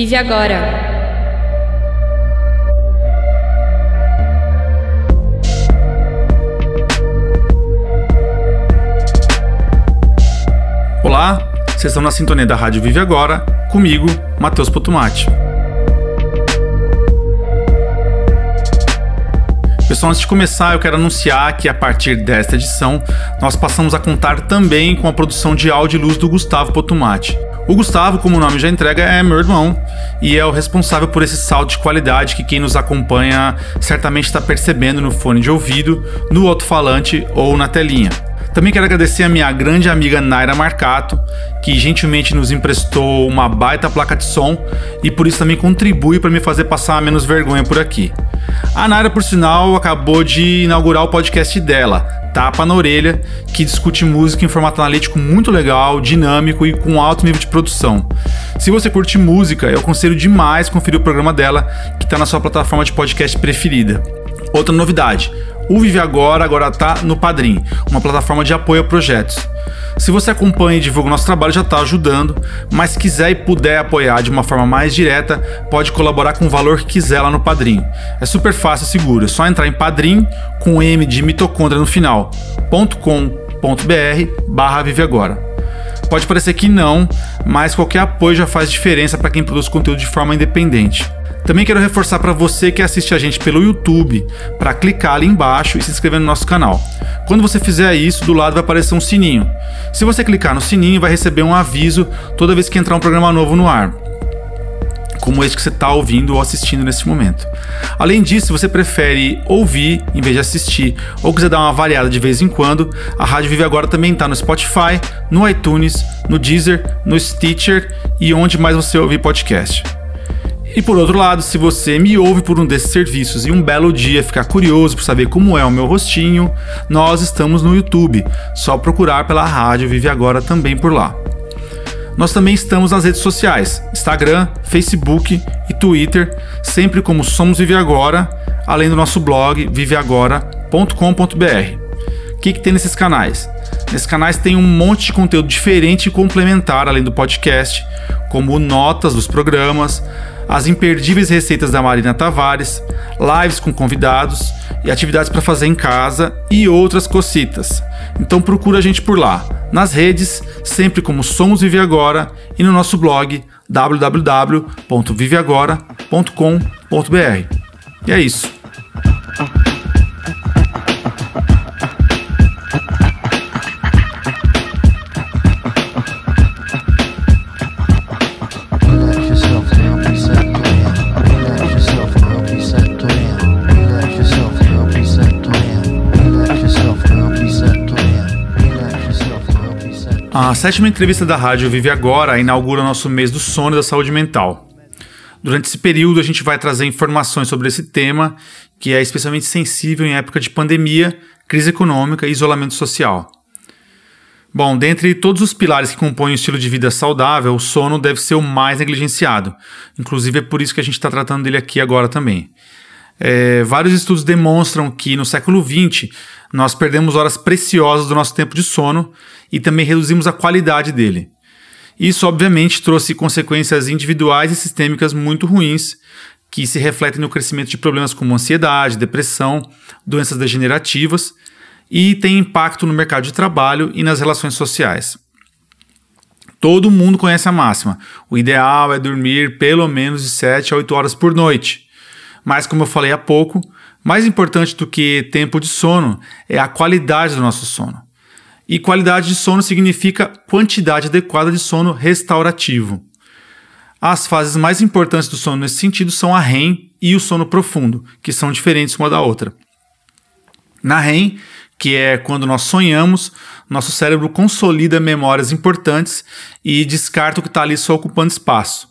Vive agora. Olá, vocês estão na sintonia da Rádio Vive Agora, comigo, Matheus Potomati. Pessoal, antes de começar, eu quero anunciar que a partir desta edição nós passamos a contar também com a produção de áudio e luz do Gustavo Potomati. O Gustavo, como o nome já entrega, é meu irmão e é o responsável por esse salto de qualidade que quem nos acompanha certamente está percebendo no fone de ouvido, no alto-falante ou na telinha. Também quero agradecer a minha grande amiga Naira Marcato, que gentilmente nos emprestou uma baita placa de som e por isso também contribui para me fazer passar menos vergonha por aqui. A Naira, por sinal, acabou de inaugurar o podcast dela, Tapa na Orelha, que discute música em formato analítico muito legal, dinâmico e com alto nível de produção. Se você curte música, eu aconselho demais conferir o programa dela, que está na sua plataforma de podcast preferida. Outra novidade, o Vive Agora agora está no Padrim, uma plataforma de apoio a projetos. Se você acompanha e divulga o nosso trabalho, já está ajudando, mas se quiser e puder apoiar de uma forma mais direta, pode colaborar com o valor que quiser lá no Padrim. É super fácil e seguro, é só entrar em padrim com M de mitocôndria no final, .com.br barra Vive Agora. Pode parecer que não, mas qualquer apoio já faz diferença para quem produz conteúdo de forma independente. Também quero reforçar para você que assiste a gente pelo YouTube para clicar ali embaixo e se inscrever no nosso canal. Quando você fizer isso, do lado vai aparecer um sininho. Se você clicar no sininho, vai receber um aviso toda vez que entrar um programa novo no ar como este que você está ouvindo ou assistindo nesse momento. Além disso, se você prefere ouvir em vez de assistir ou quiser dar uma variada de vez em quando, a Rádio Vive Agora também está no Spotify, no iTunes, no Deezer, no Stitcher e onde mais você ouvir podcast. E por outro lado, se você me ouve por um desses serviços e um belo dia ficar curioso por saber como é o meu rostinho, nós estamos no YouTube. Só procurar pela rádio Vive Agora também por lá. Nós também estamos nas redes sociais: Instagram, Facebook e Twitter, sempre como Somos Vive Agora, além do nosso blog viveagora.com.br. O que, que tem nesses canais? Nesses canais tem um monte de conteúdo diferente e complementar, além do podcast, como notas dos programas, as imperdíveis receitas da Marina Tavares, lives com convidados e atividades para fazer em casa e outras cocitas. Então procura a gente por lá, nas redes, sempre como Somos Vive Agora e no nosso blog www.viveagora.com.br. E é isso. A sétima entrevista da rádio Vive Agora inaugura nosso mês do sono e da saúde mental. Durante esse período, a gente vai trazer informações sobre esse tema, que é especialmente sensível em época de pandemia, crise econômica e isolamento social. Bom, dentre todos os pilares que compõem o estilo de vida saudável, o sono deve ser o mais negligenciado. Inclusive, é por isso que a gente está tratando dele aqui agora também. É, vários estudos demonstram que no século XX nós perdemos horas preciosas do nosso tempo de sono e também reduzimos a qualidade dele. Isso, obviamente, trouxe consequências individuais e sistêmicas muito ruins, que se refletem no crescimento de problemas como ansiedade, depressão, doenças degenerativas e tem impacto no mercado de trabalho e nas relações sociais. Todo mundo conhece a máxima: o ideal é dormir pelo menos de 7 a 8 horas por noite. Mas, como eu falei há pouco, mais importante do que tempo de sono é a qualidade do nosso sono. E qualidade de sono significa quantidade adequada de sono restaurativo. As fases mais importantes do sono nesse sentido são a REM e o sono profundo, que são diferentes uma da outra. Na REM, que é quando nós sonhamos, nosso cérebro consolida memórias importantes e descarta o que está ali só ocupando espaço.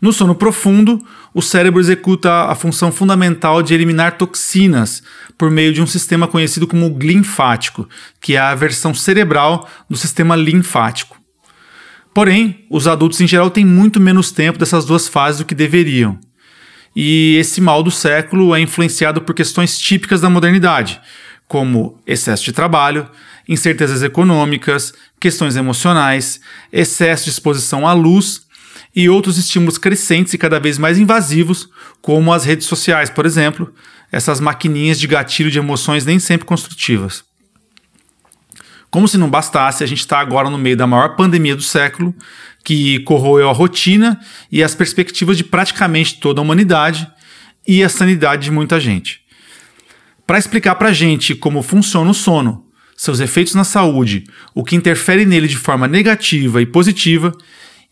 No sono profundo, o cérebro executa a função fundamental de eliminar toxinas por meio de um sistema conhecido como glinfático, que é a versão cerebral do sistema linfático. Porém, os adultos em geral têm muito menos tempo dessas duas fases do que deveriam. E esse mal do século é influenciado por questões típicas da modernidade, como excesso de trabalho, incertezas econômicas, questões emocionais, excesso de exposição à luz e outros estímulos crescentes e cada vez mais invasivos, como as redes sociais, por exemplo, essas maquininhas de gatilho de emoções nem sempre construtivas. Como se não bastasse, a gente está agora no meio da maior pandemia do século, que corroeu a rotina e as perspectivas de praticamente toda a humanidade e a sanidade de muita gente. Para explicar para a gente como funciona o sono, seus efeitos na saúde, o que interfere nele de forma negativa e positiva,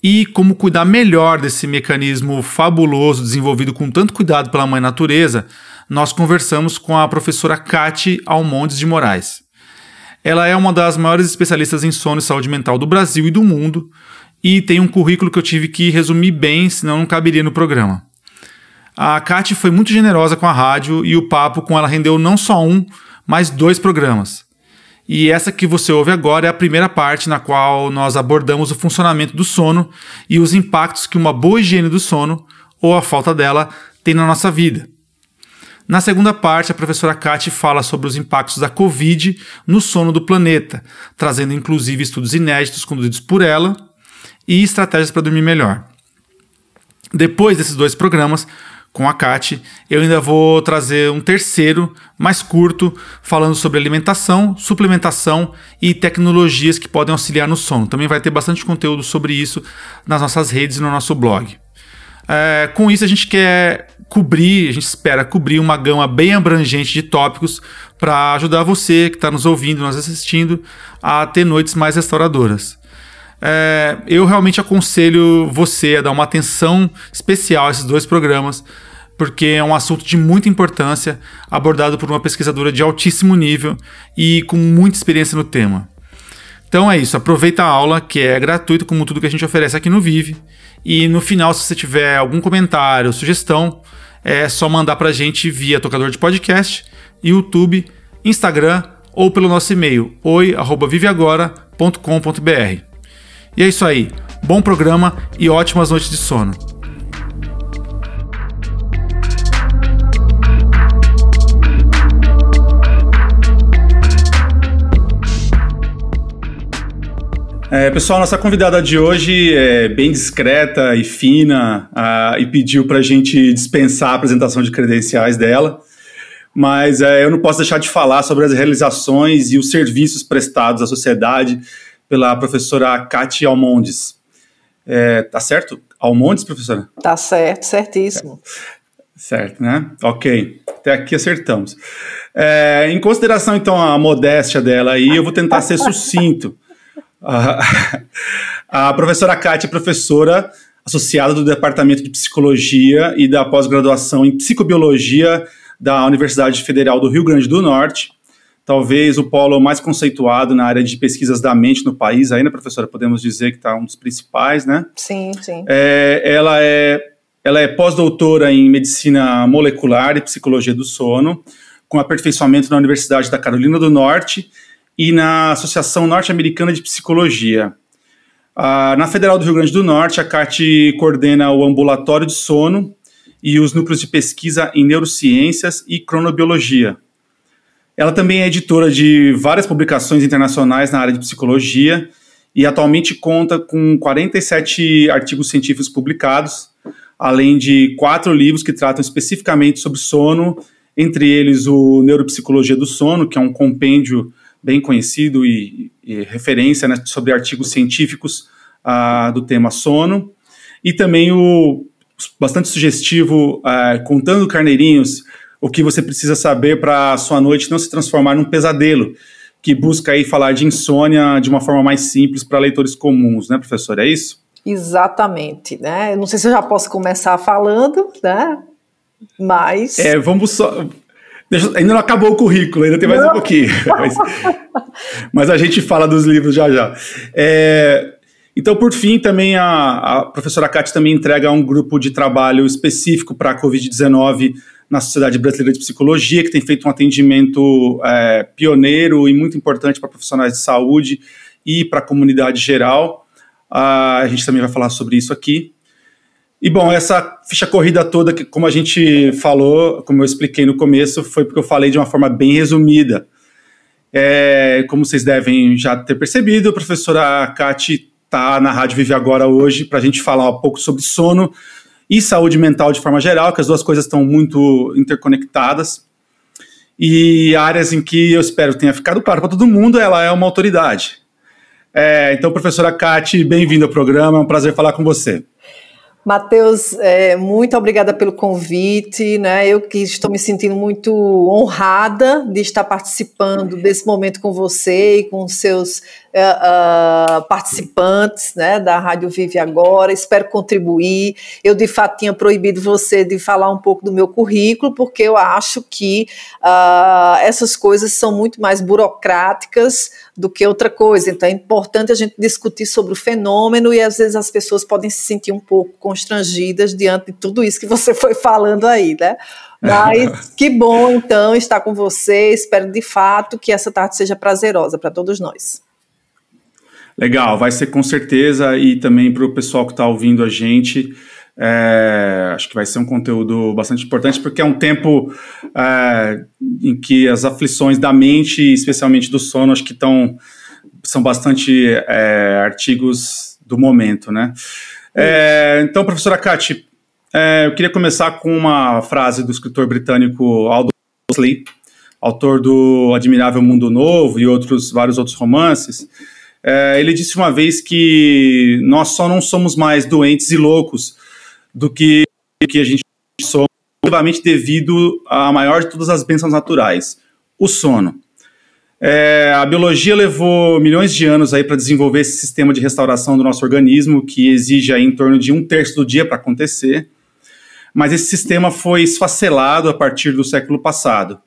e como cuidar melhor desse mecanismo fabuloso desenvolvido com tanto cuidado pela mãe natureza, nós conversamos com a professora Kate Almondes de Moraes. Ela é uma das maiores especialistas em sono e saúde mental do Brasil e do mundo, e tem um currículo que eu tive que resumir bem, senão não caberia no programa. A Kate foi muito generosa com a rádio e o papo com ela rendeu não só um, mas dois programas. E essa que você ouve agora é a primeira parte na qual nós abordamos o funcionamento do sono e os impactos que uma boa higiene do sono, ou a falta dela, tem na nossa vida. Na segunda parte, a professora Kate fala sobre os impactos da Covid no sono do planeta, trazendo inclusive estudos inéditos conduzidos por ela e estratégias para dormir melhor. Depois desses dois programas, com a Kate, eu ainda vou trazer um terceiro, mais curto, falando sobre alimentação, suplementação e tecnologias que podem auxiliar no sono. Também vai ter bastante conteúdo sobre isso nas nossas redes e no nosso blog. É, com isso, a gente quer cobrir, a gente espera cobrir uma gama bem abrangente de tópicos para ajudar você que está nos ouvindo, nos assistindo, a ter noites mais restauradoras. É, eu realmente aconselho você a dar uma atenção especial a esses dois programas, porque é um assunto de muita importância, abordado por uma pesquisadora de altíssimo nível e com muita experiência no tema. Então é isso, aproveita a aula, que é gratuito, como tudo que a gente oferece aqui no Vive. E no final, se você tiver algum comentário, sugestão, é só mandar para a gente via tocador de podcast, YouTube, Instagram ou pelo nosso e-mail oi@viveagora.com.br. E é isso aí. Bom programa e ótimas noites de sono. É, pessoal, nossa convidada de hoje é bem discreta e fina uh, e pediu para a gente dispensar a apresentação de credenciais dela, mas é, eu não posso deixar de falar sobre as realizações e os serviços prestados à sociedade pela professora Kati Almondes. É, tá certo? Almondes, professora? Tá certo, certíssimo. Certo, né? Ok, até aqui acertamos. É, em consideração, então, a modéstia dela aí, eu vou tentar ser sucinto. A, a professora Kátia é professora associada do Departamento de Psicologia e da pós-graduação em Psicobiologia da Universidade Federal do Rio Grande do Norte. Talvez o polo mais conceituado na área de pesquisas da mente no país, ainda, professora, podemos dizer que está um dos principais, né? Sim, sim. É, ela é, ela é pós-doutora em medicina molecular e psicologia do sono, com aperfeiçoamento na Universidade da Carolina do Norte e na Associação Norte-Americana de Psicologia. Ah, na Federal do Rio Grande do Norte, a CAT coordena o ambulatório de sono e os núcleos de pesquisa em neurociências e cronobiologia. Ela também é editora de várias publicações internacionais na área de psicologia e atualmente conta com 47 artigos científicos publicados, além de quatro livros que tratam especificamente sobre sono, entre eles o Neuropsicologia do Sono, que é um compêndio bem conhecido e, e referência né, sobre artigos científicos uh, do tema sono, e também o bastante sugestivo, uh, contando carneirinhos, o que você precisa saber para a sua noite não se transformar num pesadelo, que busca aí falar de insônia de uma forma mais simples para leitores comuns, né, professor? É isso? Exatamente, né? Não sei se eu já posso começar falando, né? Mas. É, vamos só. Deixa, ainda não acabou o currículo, ainda tem mais não. um pouquinho. Mas, mas, a gente fala dos livros já já. É, então, por fim, também a, a professora Cátia também entrega um grupo de trabalho específico para a Covid-19 na Sociedade Brasileira de Psicologia, que tem feito um atendimento é, pioneiro e muito importante para profissionais de saúde e para a comunidade geral. Ah, a gente também vai falar sobre isso aqui. E bom, essa ficha corrida toda, que, como a gente falou, como eu expliquei no começo, foi porque eu falei de uma forma bem resumida. É, como vocês devem já ter percebido, a professora Kati está na Rádio Vive Agora hoje para a gente falar um pouco sobre sono e saúde mental de forma geral, que as duas coisas estão muito interconectadas. E áreas em que eu espero tenha ficado claro para todo mundo, ela é uma autoridade. É, então, professora Kati, bem-vinda ao programa, é um prazer falar com você. Matheus, é, muito obrigada pelo convite, né? Eu que estou me sentindo muito honrada de estar participando desse momento com você e com seus uh, participantes, né, da Rádio Vive Agora. Espero contribuir. Eu de fato tinha proibido você de falar um pouco do meu currículo, porque eu acho que uh, essas coisas são muito mais burocráticas do que outra coisa. Então é importante a gente discutir sobre o fenômeno e às vezes as pessoas podem se sentir um pouco constrangidas diante de tudo isso que você foi falando aí, né? Mas que bom então estar com você. Espero de fato que essa tarde seja prazerosa para todos nós. Legal, vai ser com certeza e também para o pessoal que está ouvindo a gente. É, acho que vai ser um conteúdo bastante importante, porque é um tempo é, em que as aflições da mente, especialmente do sono, acho que estão são bastante é, artigos do momento, né? É, então, professora Kati, é, eu queria começar com uma frase do escritor britânico Aldous Huxley, autor do Admirável Mundo Novo e outros vários outros romances. É, ele disse uma vez que nós só não somos mais doentes e loucos do que, que a gente somos, devido à maior de todas as bênçãos naturais, o sono. É, a biologia levou milhões de anos aí para desenvolver esse sistema de restauração do nosso organismo, que exige em torno de um terço do dia para acontecer. Mas esse sistema foi esfacelado a partir do século passado.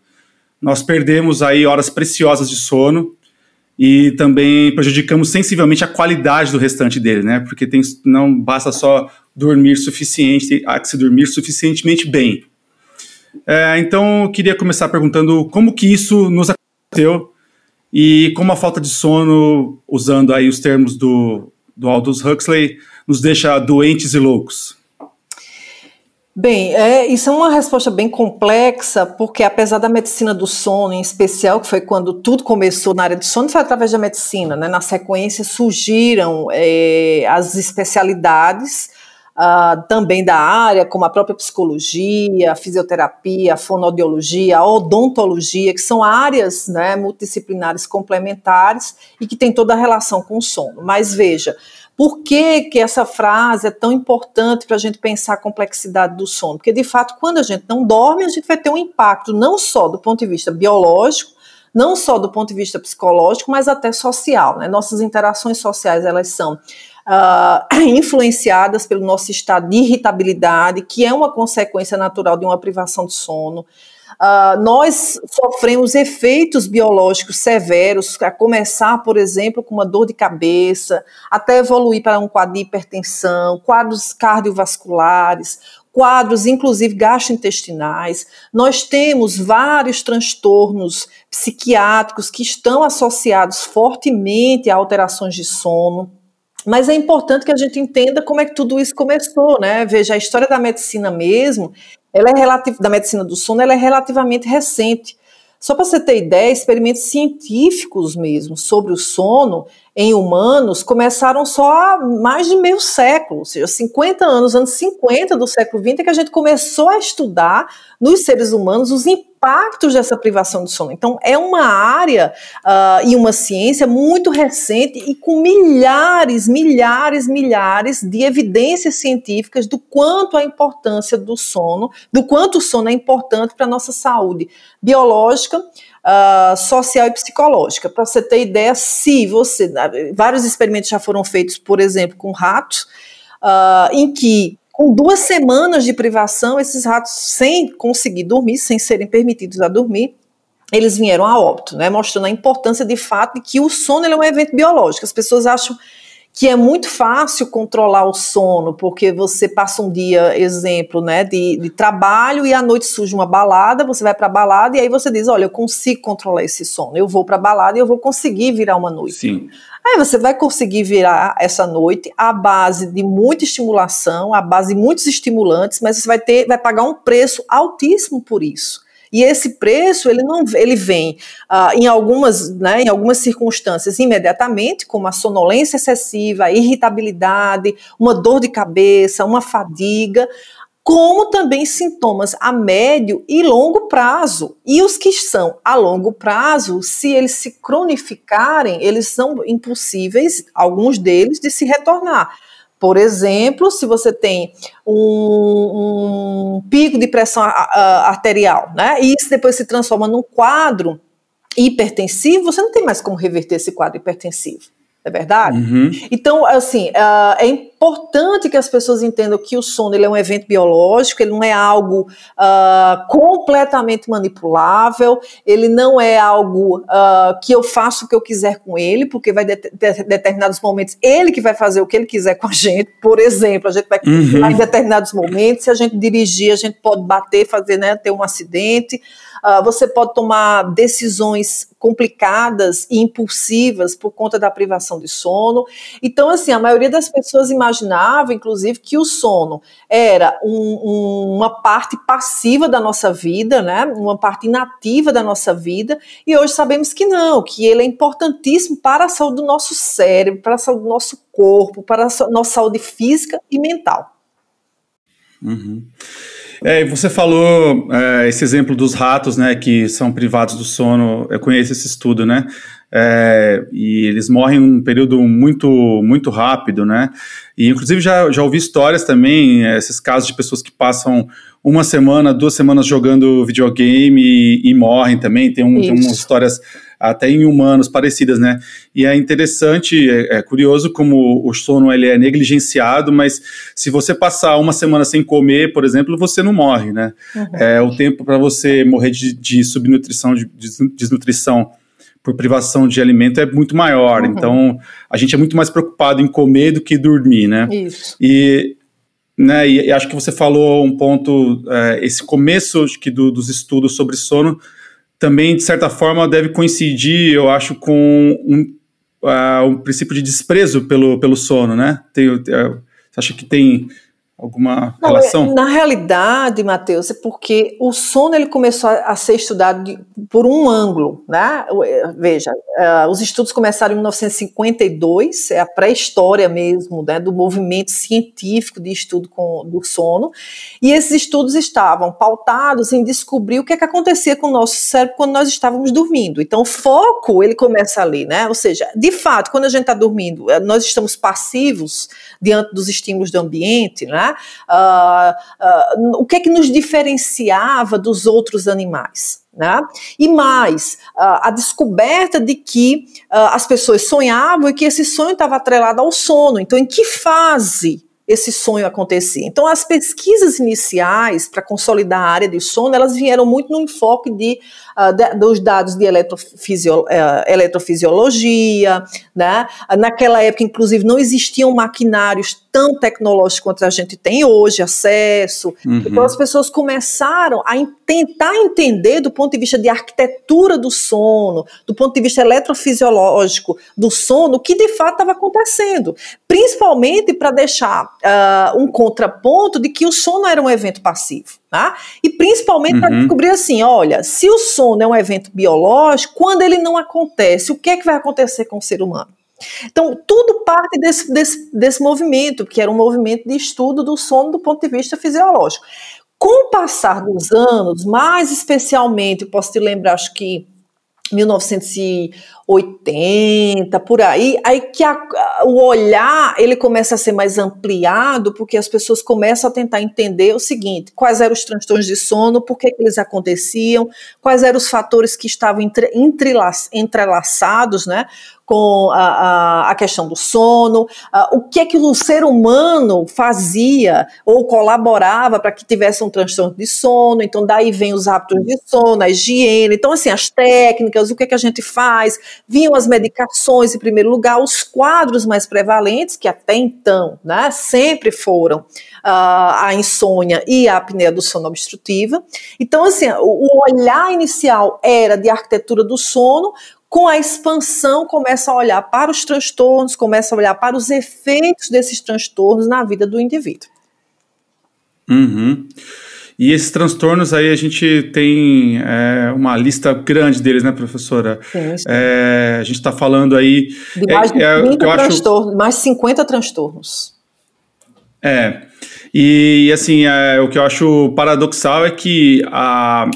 Nós perdemos aí horas preciosas de sono e também prejudicamos sensivelmente a qualidade do restante dele, né? Porque tem, não basta só dormir suficiente, há que se dormir suficientemente bem. É, então, eu queria começar perguntando como que isso nos aconteceu e como a falta de sono, usando aí os termos do, do Aldous Huxley, nos deixa doentes e loucos. Bem, é, isso é uma resposta bem complexa, porque apesar da medicina do sono, em especial, que foi quando tudo começou na área do sono, foi através da medicina, né? Na sequência surgiram é, as especialidades uh, também da área, como a própria psicologia, a fisioterapia, a fonoaudiologia, a odontologia, que são áreas né, multidisciplinares complementares e que têm toda a relação com o sono. Mas veja, por que, que essa frase é tão importante para a gente pensar a complexidade do sono? Porque, de fato, quando a gente não dorme, a gente vai ter um impacto não só do ponto de vista biológico, não só do ponto de vista psicológico, mas até social. Né? Nossas interações sociais, elas são uh, influenciadas pelo nosso estado de irritabilidade, que é uma consequência natural de uma privação de sono. Uh, nós sofremos efeitos biológicos severos, a começar, por exemplo, com uma dor de cabeça, até evoluir para um quadro de hipertensão, quadros cardiovasculares, quadros, inclusive gastrointestinais. Nós temos vários transtornos psiquiátricos que estão associados fortemente a alterações de sono. Mas é importante que a gente entenda como é que tudo isso começou, né? Veja, a história da medicina mesmo, ela é relativa, da medicina do sono, ela é relativamente recente. Só para você ter ideia, experimentos científicos mesmo sobre o sono em humanos começaram só há mais de meio século, ou seja, 50 anos, anos 50 do século XX, é que a gente começou a estudar nos seres humanos os impactos dessa privação de sono. Então, é uma área uh, e uma ciência muito recente e com milhares, milhares, milhares de evidências científicas do quanto a importância do sono, do quanto o sono é importante para a nossa saúde biológica, uh, social e psicológica. Para você ter ideia, se você. Vários experimentos já foram feitos, por exemplo, com ratos, uh, em que com duas semanas de privação, esses ratos, sem conseguir dormir, sem serem permitidos a dormir, eles vieram a óbito, né, mostrando a importância de fato de que o sono é um evento biológico. As pessoas acham que é muito fácil controlar o sono, porque você passa um dia, exemplo, né, de, de trabalho e à noite surge uma balada, você vai para a balada e aí você diz, olha, eu consigo controlar esse sono, eu vou para a balada e eu vou conseguir virar uma noite. Sim. Aí você vai conseguir virar essa noite à base de muita estimulação, à base de muitos estimulantes, mas você vai ter, vai pagar um preço altíssimo por isso. E esse preço ele não ele vem uh, em algumas né, em algumas circunstâncias imediatamente, como a sonolência excessiva, a irritabilidade, uma dor de cabeça, uma fadiga, como também sintomas a médio e longo prazo. E os que são a longo prazo, se eles se cronificarem, eles são impossíveis, alguns deles, de se retornar. Por exemplo, se você tem um, um pico de pressão arterial, né, e isso depois se transforma num quadro hipertensivo, você não tem mais como reverter esse quadro hipertensivo é verdade? Uhum. Então, assim, uh, é importante que as pessoas entendam que o sono ele é um evento biológico, ele não é algo uh, completamente manipulável, ele não é algo uh, que eu faço o que eu quiser com ele, porque vai de, de, determinados momentos ele que vai fazer o que ele quiser com a gente. Por exemplo, a gente vai uhum. em determinados momentos, se a gente dirigir, a gente pode bater, fazer, né, ter um acidente. Uh, você pode tomar decisões complicadas e impulsivas por conta da privação de sono. Então, assim, a maioria das pessoas imaginava, inclusive, que o sono era um, um, uma parte passiva da nossa vida, né? Uma parte inativa da nossa vida. E hoje sabemos que não, que ele é importantíssimo para a saúde do nosso cérebro, para a saúde do nosso corpo, para a nossa saúde física e mental. Uhum. É, você falou é, esse exemplo dos ratos, né, que são privados do sono. Eu conheço esse estudo, né? É, e eles morrem num período muito muito rápido, né? E inclusive já, já ouvi histórias também, esses casos de pessoas que passam uma semana, duas semanas jogando videogame e, e morrem também. Tem, um, tem umas histórias até em humanos parecidas, né? E é interessante, é, é, curioso como o sono ele é negligenciado, mas se você passar uma semana sem comer, por exemplo, você não morre, né? Uhum. É, o tempo para você morrer de, de subnutrição, de, de desnutrição por privação de alimento é muito maior. Uhum. Então, a gente é muito mais preocupado em comer do que dormir, né? Isso. E, né, e, e acho que você falou um ponto, é, esse começo que do, dos estudos sobre sono também, de certa forma, deve coincidir, eu acho, com um, uh, um princípio de desprezo pelo, pelo sono, né? Tem, uh, você acha que tem alguma Não, relação? É, na realidade, Matheus, é porque o sono ele começou a, a ser estudado de, por um ângulo, né? É, veja, uh, os estudos começaram em 1952, é a pré-história mesmo, né, do movimento científico de estudo com, do sono, e esses estudos estavam pautados em descobrir o que, é que acontecia com o nosso cérebro quando nós estávamos dormindo. Então, o foco ele começa ali, né? Ou seja, de fato, quando a gente está dormindo, eh, nós estamos passivos diante dos estímulos do ambiente, né? Uh, uh, o que é que nos diferenciava dos outros animais? Né? E mais, uh, a descoberta de que as pessoas sonhavam e que esse sonho estava atrelado ao sono. Então, em que fase esse sonho acontecer. Então, as pesquisas iniciais para consolidar a área de sono, elas vieram muito no enfoque de, uh, de dos dados de eletrofisio, uh, eletrofisiologia, né? Naquela época, inclusive, não existiam maquinários tão tecnológicos quanto a gente tem hoje, acesso. Uhum. Então, as pessoas começaram a tentar entender do ponto de vista de arquitetura do sono, do ponto de vista eletrofisiológico do sono, o que de fato estava acontecendo. Principalmente para deixar uh, um contraponto de que o sono era um evento passivo. Tá? E principalmente uhum. para descobrir assim: olha, se o sono é um evento biológico, quando ele não acontece, o que é que vai acontecer com o ser humano? Então, tudo parte desse, desse, desse movimento, que era um movimento de estudo do sono do ponto de vista fisiológico. Com o passar dos anos, mais especialmente, posso te lembrar, acho que 1980, por aí, aí que a, o olhar ele começa a ser mais ampliado, porque as pessoas começam a tentar entender o seguinte, quais eram os transtornos de sono, por que, que eles aconteciam, quais eram os fatores que estavam entre, entrelaçados, né, com a, a, a questão do sono, a, o que é que o ser humano fazia ou colaborava para que tivesse um transtorno de sono, então daí vem os hábitos de sono, a higiene, então assim, as técnicas, o que é que a gente faz, vinham as medicações em primeiro lugar, os quadros mais prevalentes, que até então, né, sempre foram a insônia e a apneia do sono obstrutiva. Então, assim, o olhar inicial era de arquitetura do sono, com a expansão, começa a olhar para os transtornos, começa a olhar para os efeitos desses transtornos na vida do indivíduo. Uhum. E esses transtornos aí a gente tem é, uma lista grande deles, né, professora? Sim, sim. É, a gente está falando aí. De mais de é, 30 é, transtornos, acho... mais 50 transtornos. É. E assim, é, o que eu acho paradoxal é que a,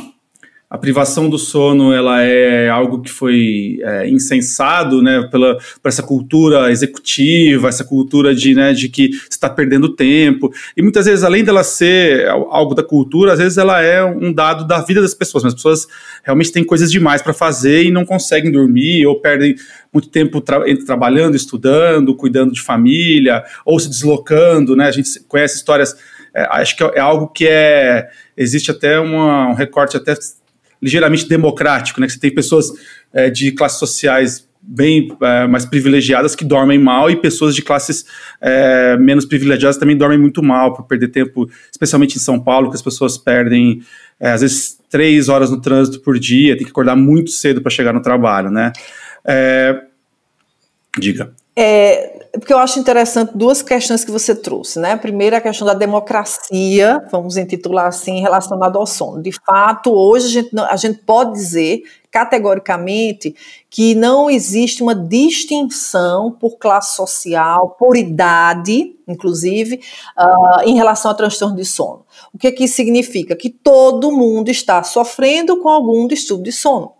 a privação do sono ela é algo que foi é, insensado né, pela, por essa cultura executiva, essa cultura de, né, de que está perdendo tempo. E muitas vezes, além dela ser algo da cultura, às vezes ela é um dado da vida das pessoas. Mas as pessoas realmente têm coisas demais para fazer e não conseguem dormir ou perdem muito tempo tra trabalhando, estudando, cuidando de família ou se deslocando. Né? A gente conhece histórias. É, acho que é algo que é existe até uma, um recorte até ligeiramente democrático, né? Que você tem pessoas é, de classes sociais bem é, mais privilegiadas que dormem mal e pessoas de classes é, menos privilegiadas também dormem muito mal por perder tempo, especialmente em São Paulo, que as pessoas perdem é, às vezes três horas no trânsito por dia, tem que acordar muito cedo para chegar no trabalho, né? É, diga. É, porque eu acho interessante duas questões que você trouxe, né? A primeira é a questão da democracia, vamos intitular assim, relacionada ao sono. De fato, hoje a gente, a gente pode dizer categoricamente que não existe uma distinção por classe social, por idade, inclusive, uh, em relação ao transtorno de sono. O que, que isso significa? Que todo mundo está sofrendo com algum distúrbio de sono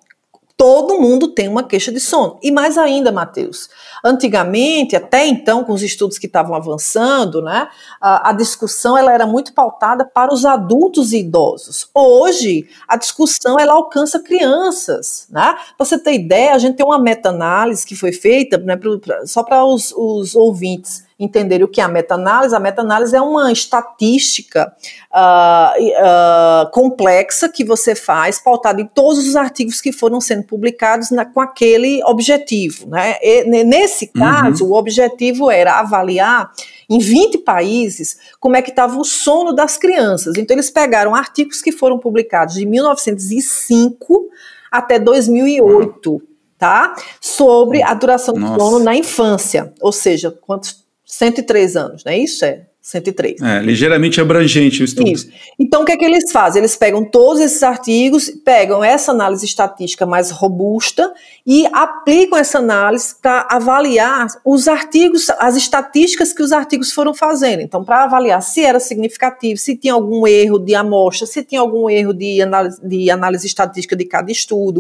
todo mundo tem uma queixa de sono. E mais ainda, Matheus, antigamente, até então, com os estudos que estavam avançando, né, a, a, discussão ela era muito pautada para os adultos e idosos. Hoje, a discussão ela alcança crianças. Né? Para você ter ideia, a gente tem uma meta-análise que foi feita, né, pra, só para os, os ouvintes entenderem o que é a meta-análise. A meta-análise é uma estatística uh, uh, complexa que você faz, pautada em todos os artigos que foram sendo publicados na, com aquele objetivo. Né? E, nesse uhum. caso, uhum. o objetivo era avaliar em 20 países como é que estava o sono das crianças. Então, eles pegaram artigos que foram publicados de 1905 até 2008. Tá? Sobre a duração do sono na infância, ou seja, quantos 103 anos, não é isso? É 103. É, ligeiramente abrangente o estudo. Isso. Então, o que é que eles fazem? Eles pegam todos esses artigos, pegam essa análise estatística mais robusta e aplicam essa análise para avaliar os artigos, as estatísticas que os artigos foram fazendo. Então, para avaliar se era significativo, se tinha algum erro de amostra, se tinha algum erro de análise, de análise estatística de cada estudo,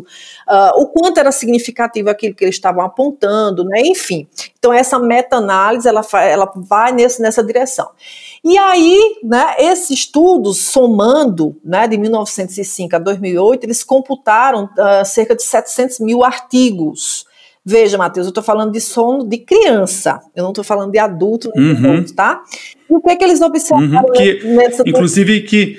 uh, o quanto era significativo aquilo que eles estavam apontando, né? enfim. Então, essa meta-análise, ela, ela vai nesse, nessa direção. E aí, né, esses estudos, somando, né, de 1905 a 2008, eles computaram uh, cerca de 700 mil artigos. Veja, Matheus, eu estou falando de sono de criança, eu não estou falando de adulto, uhum. tá? E o que é que eles observaram uhum, que, nessa... Inclusive que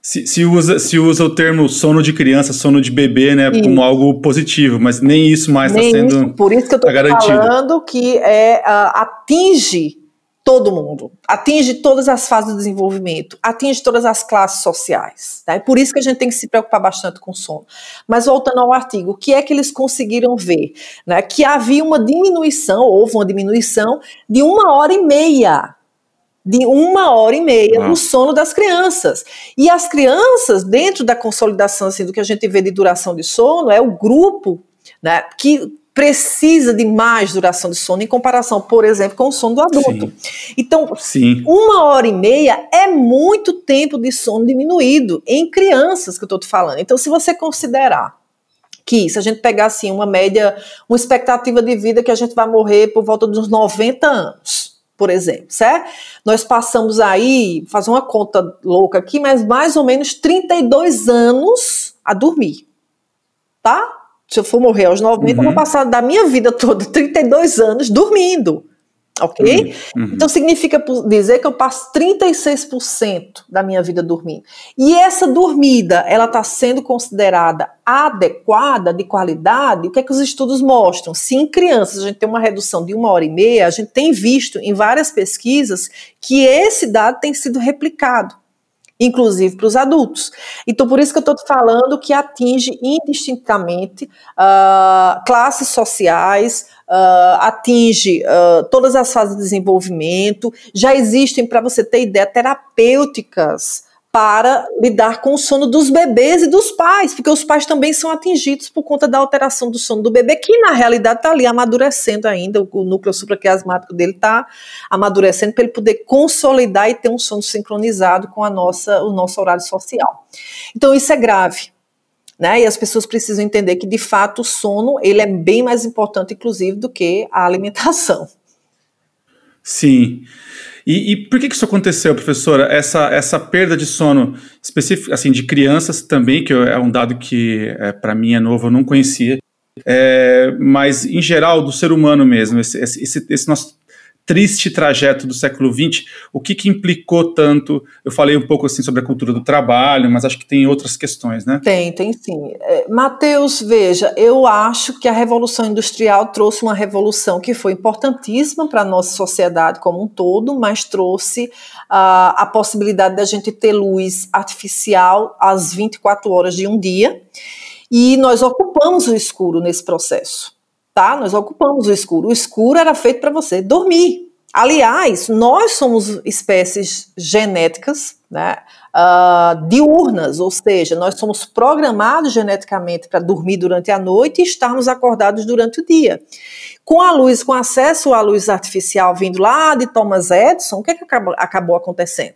se, se, usa, se usa o termo sono de criança, sono de bebê, né, como algo positivo, mas nem isso mais está sendo isso, Por isso que eu estou tá falando que é, uh, atinge todo mundo, atinge todas as fases do desenvolvimento, atinge todas as classes sociais. Tá? É por isso que a gente tem que se preocupar bastante com o sono. Mas voltando ao artigo, o que é que eles conseguiram ver? Né? Que havia uma diminuição, houve uma diminuição de uma hora e meia de uma hora e meia no sono das crianças. E as crianças, dentro da consolidação assim, do que a gente vê de duração de sono, é o grupo né, que precisa de mais duração de sono em comparação, por exemplo, com o sono do adulto. Sim. Então, Sim. uma hora e meia é muito tempo de sono diminuído em crianças que eu estou te falando. Então, se você considerar que se a gente pegar assim uma média, uma expectativa de vida que a gente vai morrer por volta dos 90 anos, por exemplo, certo? Nós passamos aí, fazer uma conta louca aqui, mas mais ou menos 32 anos a dormir. Tá? Se eu for morrer aos 90, uhum. eu vou passar da minha vida toda, 32 anos, dormindo. Ok? Uhum. uhum. Então significa dizer que eu passo 36% da minha vida dormindo. E essa dormida, ela está sendo considerada adequada, de qualidade? O que é que os estudos mostram? Se em crianças a gente tem uma redução de uma hora e meia, a gente tem visto em várias pesquisas que esse dado tem sido replicado inclusive para os adultos. Então, por isso que eu estou falando que atinge indistintamente uh, classes sociais, uh, atinge uh, todas as fases de desenvolvimento. Já existem, para você ter ideia, terapêuticas para lidar com o sono dos bebês e dos pais, porque os pais também são atingidos por conta da alteração do sono do bebê, que na realidade está ali amadurecendo ainda, o núcleo supraquiasmático dele está amadurecendo para ele poder consolidar e ter um sono sincronizado com a nossa, o nosso horário social. Então isso é grave. Né? E as pessoas precisam entender que de fato o sono ele é bem mais importante, inclusive, do que a alimentação. Sim. E, e, por que, que isso aconteceu, professora? Essa, essa perda de sono específica, assim, de crianças também, que é um dado que é, para mim é novo, eu não conhecia. É, mas em geral do ser humano mesmo, esse, esse, esse nosso triste trajeto do século XX, o que, que implicou tanto? Eu falei um pouco assim sobre a cultura do trabalho, mas acho que tem outras questões, né? Tem, tem sim. É, Mateus, veja, eu acho que a Revolução Industrial trouxe uma revolução que foi importantíssima para a nossa sociedade como um todo, mas trouxe uh, a possibilidade da gente ter luz artificial às 24 horas de um dia, e nós ocupamos o escuro nesse processo tá? Nós ocupamos o escuro. O escuro era feito para você dormir. Aliás, nós somos espécies genéticas, né, uh, diurnas, ou seja, nós somos programados geneticamente para dormir durante a noite e estarmos acordados durante o dia. Com a luz, com acesso à luz artificial vindo lá de Thomas Edison, o que, é que acabou, acabou acontecendo?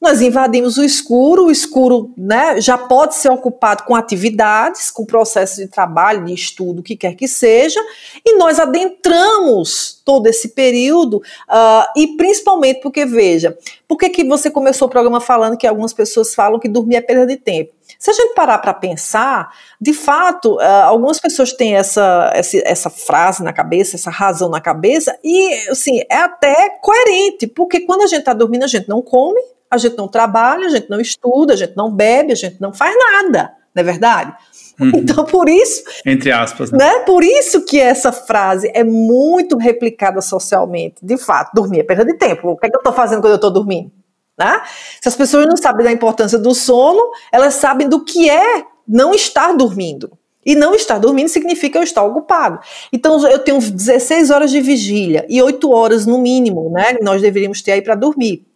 Nós invadimos o escuro, o escuro né, já pode ser ocupado com atividades, com processos de trabalho, de estudo, o que quer que seja, e nós adentramos todo esse período, uh, e principalmente porque, veja, por que, você começou o programa falando que algumas pessoas falam que dormir é perda de tempo? Se a gente parar para pensar, de fato, uh, algumas pessoas têm essa, essa, essa, frase na cabeça, essa razão na cabeça, e assim, é até coerente, porque quando a gente está dormindo, a gente não come, a gente não trabalha, a gente não estuda, a gente não bebe, a gente não faz nada, não é verdade? Uhum. Então, por isso. Entre aspas. Né? né? Por isso que essa frase é muito replicada socialmente. De fato, dormir é perda de tempo. O que é que eu estou fazendo quando eu estou dormindo? Né? Se as pessoas não sabem da importância do sono, elas sabem do que é não estar dormindo. E não estar dormindo significa eu estar ocupado. Então, eu tenho 16 horas de vigília e 8 horas no mínimo, né? Nós deveríamos ter aí para dormir.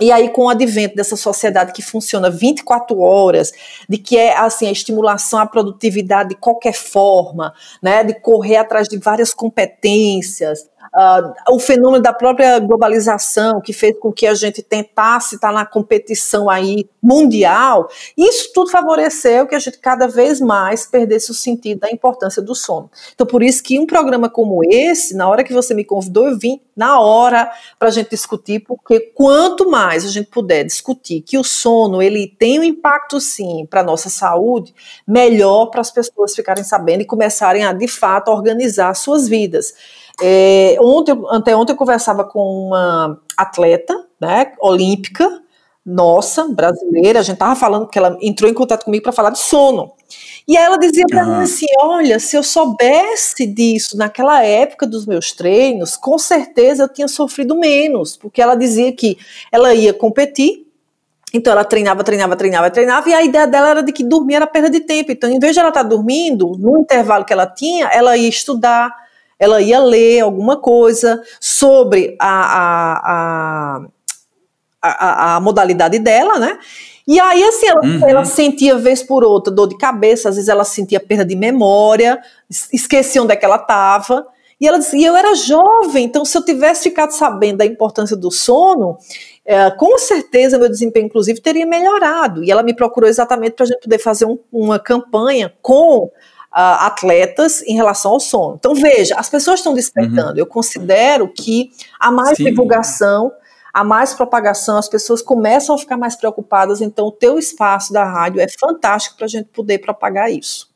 E aí, com o advento dessa sociedade que funciona 24 horas, de que é assim a estimulação à produtividade de qualquer forma, né, de correr atrás de várias competências, Uh, o fenômeno da própria globalização, que fez com que a gente tentasse estar na competição aí mundial, isso tudo favoreceu que a gente cada vez mais perdesse o sentido da importância do sono. Então, por isso que um programa como esse, na hora que você me convidou, eu vim na hora para a gente discutir, porque quanto mais a gente puder discutir que o sono ele tem um impacto sim para a nossa saúde, melhor para as pessoas ficarem sabendo e começarem a de fato organizar suas vidas. É, ontem, anteontem eu conversava com uma atleta, né, olímpica, nossa, brasileira, a gente tava falando que ela entrou em contato comigo para falar de sono. E ela dizia para mim assim: olha, se eu soubesse disso naquela época dos meus treinos, com certeza eu tinha sofrido menos, porque ela dizia que ela ia competir, então ela treinava, treinava, treinava, treinava, e a ideia dela era de que dormir era perda de tempo. Então, em vez de ela estar tá dormindo, no intervalo que ela tinha, ela ia estudar, ela ia ler alguma coisa sobre a, a, a, a, a modalidade dela, né? E aí, assim, ela, uhum. ela, sentia vez por outra dor de cabeça, às vezes ela sentia perda de memória, esquecia onde é que ela estava. E ela dizia, eu era jovem, então se eu tivesse ficado sabendo da importância do sono, é, com certeza meu desempenho, inclusive, teria melhorado. E ela me procurou exatamente para a gente poder fazer um, uma campanha com uh, atletas em relação ao sono. Então, veja, as pessoas estão despertando. Uhum. Eu considero que há mais Sim. divulgação, há mais propagação, as pessoas começam a ficar mais preocupadas. Então, o teu espaço da rádio é fantástico para a gente poder propagar isso.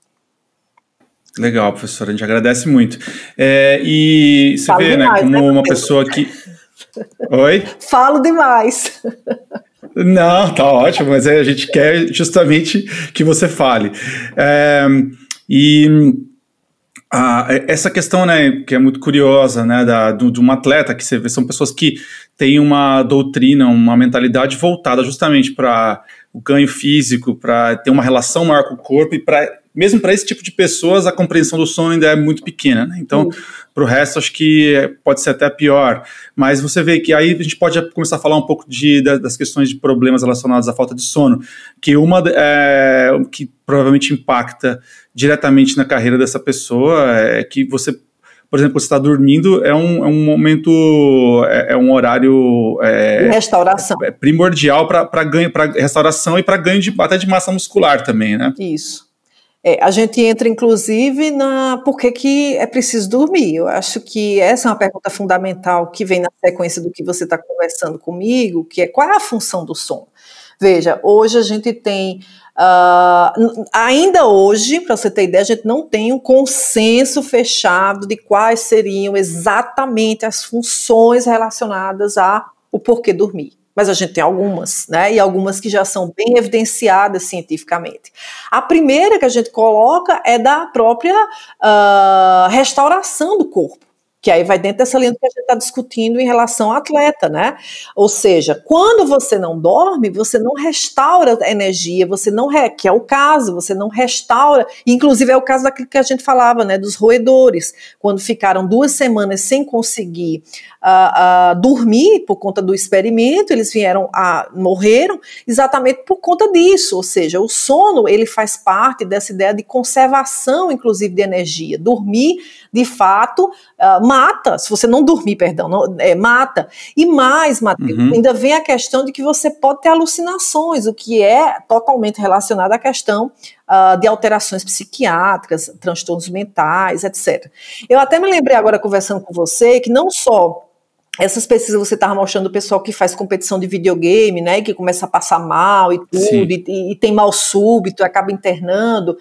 Legal, professora, a gente agradece muito. É, e você Falo vê, né, demais, né, como né, uma pessoa que. Oi? Falo demais. Não, tá ótimo, mas a gente quer justamente que você fale. É, e ah, essa questão, né, que é muito curiosa, né, da, do, de um atleta, que você vê, são pessoas que têm uma doutrina, uma mentalidade voltada justamente para o ganho físico, para ter uma relação maior com o corpo e para mesmo para esse tipo de pessoas, a compreensão do sono ainda é muito pequena. Né? Então, para o resto, acho que pode ser até pior. Mas você vê que aí a gente pode começar a falar um pouco de, das questões de problemas relacionados à falta de sono, que uma é, que provavelmente impacta diretamente na carreira dessa pessoa é que você por exemplo, você está dormindo, é um, é um momento, é, é um horário é, restauração. É, primordial para ganho, para restauração e para ganho de, até de massa muscular também, né? Isso. É, a gente entra, inclusive, na por que, que é preciso dormir. Eu acho que essa é uma pergunta fundamental que vem na sequência do que você está conversando comigo, que é qual é a função do sono? Veja, hoje a gente tem. Uh, ainda hoje, para você ter ideia, a gente não tem um consenso fechado de quais seriam exatamente as funções relacionadas a o porquê dormir mas a gente tem algumas, né? E algumas que já são bem evidenciadas cientificamente. A primeira que a gente coloca é da própria uh, restauração do corpo que aí vai dentro dessa linha que a gente está discutindo em relação ao atleta, né? Ou seja, quando você não dorme, você não restaura a energia, você não, re, que é o caso, você não restaura, inclusive é o caso daquilo que a gente falava, né, dos roedores, quando ficaram duas semanas sem conseguir uh, uh, dormir por conta do experimento, eles vieram a, morreram exatamente por conta disso, ou seja, o sono, ele faz parte dessa ideia de conservação, inclusive, de energia, dormir, de fato, uh, mata, se você não dormir, perdão, não, é, mata. E mais, Matheus, uhum. ainda vem a questão de que você pode ter alucinações, o que é totalmente relacionado à questão uh, de alterações psiquiátricas, transtornos mentais, etc. Eu até me lembrei agora, conversando com você, que não só essas pesquisas você estava mostrando o pessoal que faz competição de videogame, né, que começa a passar mal e tudo, e, e, tem mal súbito, acaba internando.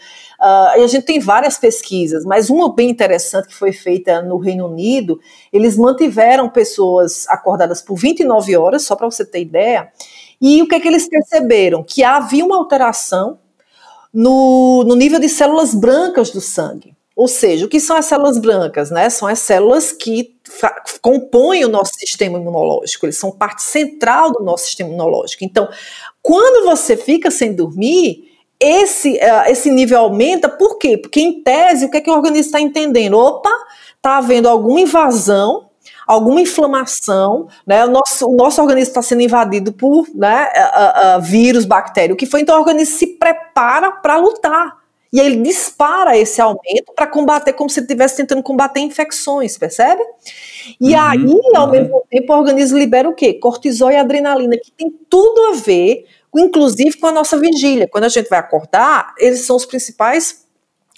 Uh, e a gente tem várias pesquisas, mas uma bem interessante que foi feita no Reino Unido, eles mantiveram pessoas acordadas por 29 horas, só para você ter ideia, e o que é que eles perceberam? Que havia uma alteração no, no nível de células brancas do sangue. Ou seja, o que são as células brancas? Né? São as células que compõem o nosso sistema imunológico, eles são parte central do nosso sistema imunológico. Então, quando você fica sem dormir, esse, uh, esse nível aumenta, por quê? Porque, em tese, o que, é que o organismo está entendendo? Opa, está havendo alguma invasão, alguma inflamação, né? O nosso, o nosso organismo está sendo invadido por né, vírus, bactéria, o que foi, então o organismo se prepara para lutar. E ele dispara esse aumento para combater, como se ele estivesse tentando combater infecções, percebe? E uhum, aí, ao uhum. mesmo tempo, o organismo libera o quê? Cortisol e adrenalina, que tem tudo a ver, inclusive com a nossa vigília. Quando a gente vai acordar, eles são os principais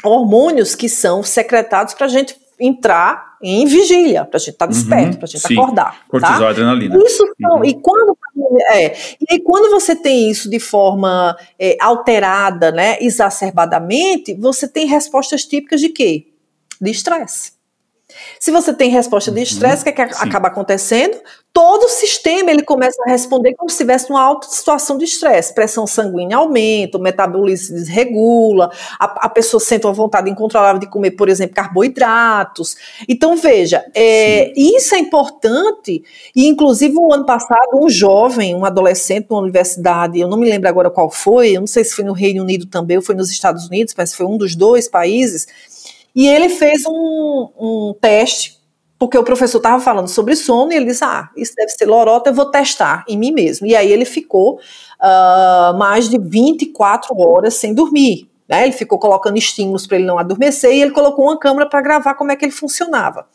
hormônios que são secretados para a gente entrar em vigília, para a gente estar tá desperto, uhum, para a gente sim. acordar. Cortisol, tá? adrenalina. Isso uhum. e quando é, e quando você tem isso de forma é, alterada, né, exacerbadamente, você tem respostas típicas de quê? De estresse. Se você tem resposta de estresse, o que, é que acaba acontecendo? Todo o sistema ele começa a responder como se tivesse uma alta situação de estresse. Pressão sanguínea aumenta, o metabolismo se desregula, a, a, pessoa sente uma vontade incontrolável de comer, por exemplo, carboidratos. Então, veja, é, isso é importante. E, inclusive, o ano passado, um jovem, um adolescente numa universidade, eu não me lembro agora qual foi, eu não sei se foi no Reino Unido também ou foi nos Estados Unidos, mas foi um dos dois países e ele fez um, um teste, porque o professor estava falando sobre sono, e ele disse: Ah, isso deve ser lorota, eu vou testar em mim mesmo. E aí ele ficou uh, mais de 24 horas sem dormir. Né? Ele ficou colocando estímulos para ele não adormecer e ele colocou uma câmera para gravar como é que ele funcionava.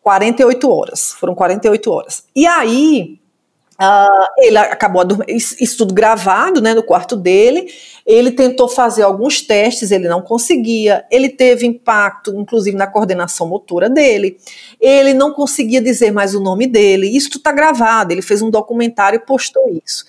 48 horas, foram 48 horas. E aí, Uh, ele acabou isso tudo gravado né, no quarto dele. Ele tentou fazer alguns testes, ele não conseguia. Ele teve impacto, inclusive, na coordenação motora dele. Ele não conseguia dizer mais o nome dele. Isso está gravado. Ele fez um documentário e postou isso.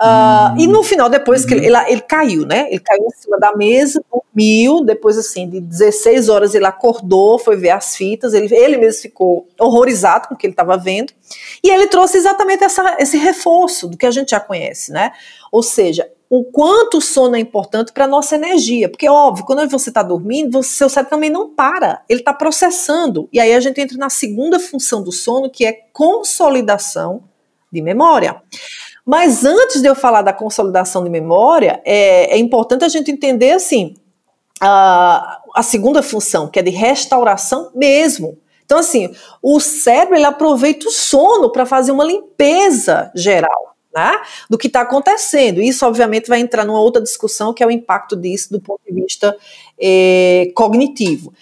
Uh, E no final, depois que ele, uhum. ele, ele, caiu, né? Ele caiu em cima da mesa, dormiu. Depois, assim, de 16 horas, ele acordou, foi ver as fitas. Ele, ele mesmo ficou horrorizado com o que ele estava vendo. E ele trouxe exatamente essa, esse reforço do que a gente já conhece, né? Ou seja, o quanto o sono é importante para a nossa energia. Porque, óbvio, quando você está dormindo, você, seu cérebro também não para, ele está processando. E aí a gente entra na segunda função do sono, que é consolidação de memória. Mas antes de eu falar da consolidação de memória, é, é importante a gente entender assim a, a segunda função, que é de restauração mesmo. Então, assim, o cérebro ele aproveita o sono para fazer uma limpeza geral. Né, do que está acontecendo. Isso, obviamente, vai entrar numa outra discussão, que é o impacto disso do ponto de vista eh, cognitivo.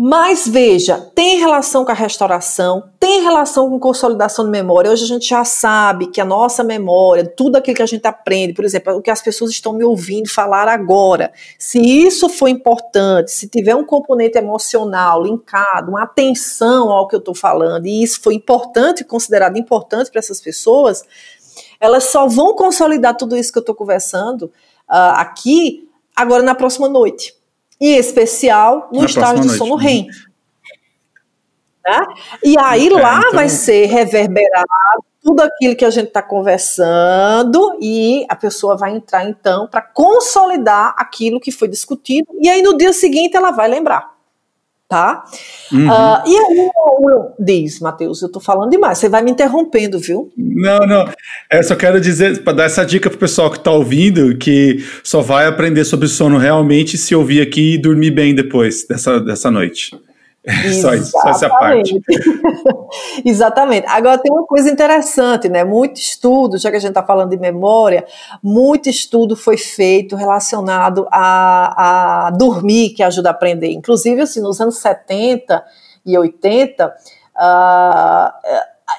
Mas veja, tem relação com a restauração, tem relação com consolidação de memória. Hoje a gente já sabe que a nossa memória, tudo aquilo que a gente aprende, por exemplo, o que as pessoas estão me ouvindo falar agora, se isso for importante, se tiver um componente emocional linkado, uma atenção ao que eu estou falando, e isso foi importante, considerado importante para essas pessoas, elas só vão consolidar tudo isso que eu estou conversando uh, aqui agora na próxima noite. Em especial no Na estágio de sono REM. Né? E aí é, lá então... vai ser reverberado tudo aquilo que a gente está conversando e a pessoa vai entrar então para consolidar aquilo que foi discutido. E aí no dia seguinte ela vai lembrar tá? Uhum. Uh, e aí, Will, diz, Matheus, eu tô falando demais, você vai me interrompendo, viu? Não, não, eu só quero dizer, para dar essa dica pro pessoal que tá ouvindo, que só vai aprender sobre sono realmente se ouvir aqui e dormir bem depois dessa, dessa noite. Só isso, só essa parte. Exatamente. Agora tem uma coisa interessante, né? Muito estudo, já que a gente está falando de memória, muito estudo foi feito relacionado a, a dormir, que ajuda a aprender. Inclusive, assim, nos anos 70 e 80, uh, ah,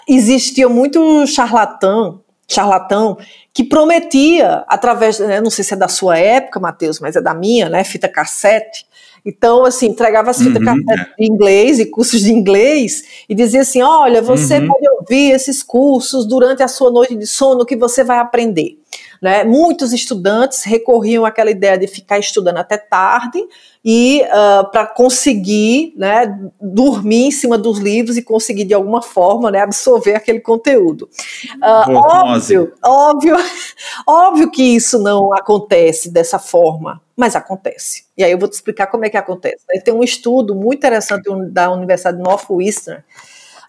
existia muito charlatão, charlatão que prometia, através, né, não sei se é da sua época, Matheus, mas é da minha, né? Fita cassete então, assim, entregava as fitas uhum, é. de inglês e cursos de inglês e dizia assim: olha, você uhum. pode ouvir esses cursos durante a sua noite de sono que você vai aprender. Né? Muitos estudantes recorriam àquela ideia de ficar estudando até tarde e uh, ah, para conseguir né, dormir em cima dos livros e conseguir de alguma forma né, absorver aquele conteúdo. Uh, óbvio, óbvio, óbvio que isso não acontece dessa forma, mas acontece. E aí eu vou te explicar como é que acontece. Tem um estudo muito interessante da Universidade de Northwestern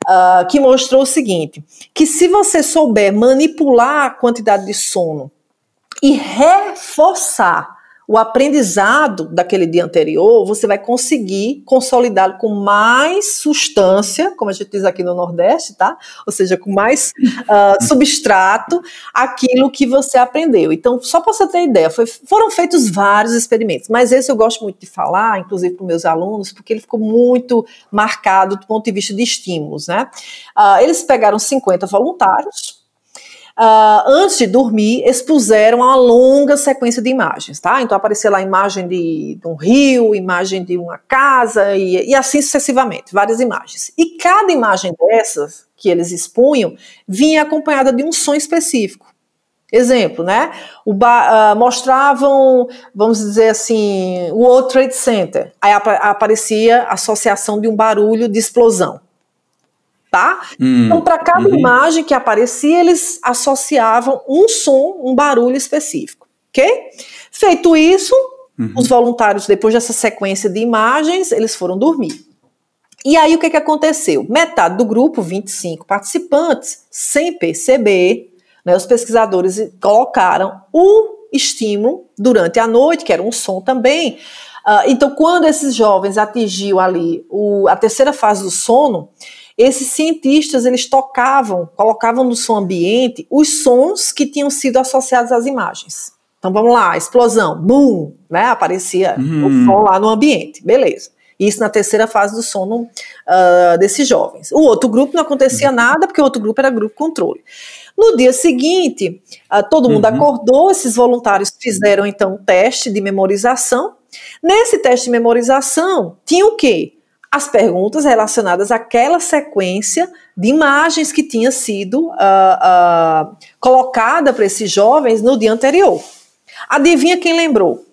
uh, que mostrou o seguinte: que se você souber manipular a quantidade de sono e reforçar o aprendizado daquele dia anterior, você vai conseguir consolidá-lo com mais substância, como a gente diz aqui no Nordeste, tá? Ou seja, com mais uh, substrato, aquilo que você aprendeu. Então, só para você ter ideia, foi, foram feitos vários experimentos, mas esse eu gosto muito de falar, inclusive para meus alunos, porque ele ficou muito marcado do ponto de vista de estímulos, né? Uh, eles pegaram 50 voluntários, uh, antes de dormir, expuseram uma longa sequência de imagens, tá? Então aparecia lá a imagem de, de um rio, imagem de uma casa e, e assim sucessivamente, várias imagens. E cada imagem dessas que eles expunham vinha acompanhada de um som específico. Exemplo, né? Uh, mostravam, vamos dizer assim, o World Trade Center. Aí ap aparecia a associação de um barulho de explosão tá? Hum, então, para cada uhum. imagem que aparecia, eles associavam um som, um barulho específico, ok? Feito isso, uhum. os voluntários, depois dessa sequência de imagens, eles foram dormir. E aí, o que, que aconteceu? Metade do grupo, 25 participantes, sem perceber, né, os pesquisadores colocaram o estímulo durante a noite, que era um som também. Uh, então, quando esses jovens atingiam ali o, a terceira fase do sono, esses cientistas eles tocavam, colocavam no som ambiente os sons que tinham sido associados às imagens. Então vamos lá, explosão, boom, né? Aparecia uhum. o som lá no ambiente, beleza. Isso na terceira fase do sono uh, desses jovens. O outro grupo não acontecia uhum. nada, porque o outro grupo era grupo controle. No dia seguinte, uh, todo mundo uhum. acordou, esses voluntários fizeram então um teste de memorização. Nesse teste de memorização, tinha o quê? As perguntas relacionadas àquela sequência de imagens que tinha sido uh, uh, colocada para esses jovens no dia anterior. Adivinha quem lembrou?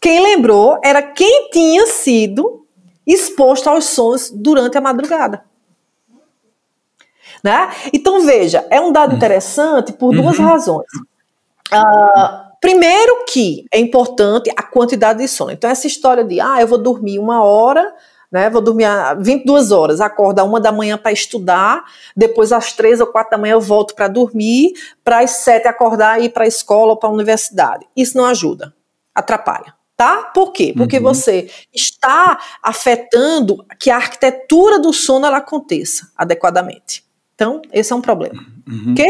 Quem lembrou era quem tinha sido exposto aos sons durante a madrugada. Né? Então, veja, é um dado interessante por duas uhum. razões. Uh, Primeiro que é importante a quantidade de sono. Então, essa história de, ah, eu vou dormir uma hora né? Vou dormir 22 horas, acordo a uma da manhã para estudar, depois às três ou quatro da manhã eu volto para dormir, para as sete acordar e ir para a escola ou para a universidade. Isso não ajuda, atrapalha. Tá? Por quê? Porque uhum. você está afetando que a arquitetura do sono ela aconteça adequadamente. Então, esse é um problema. Uhum. Ok?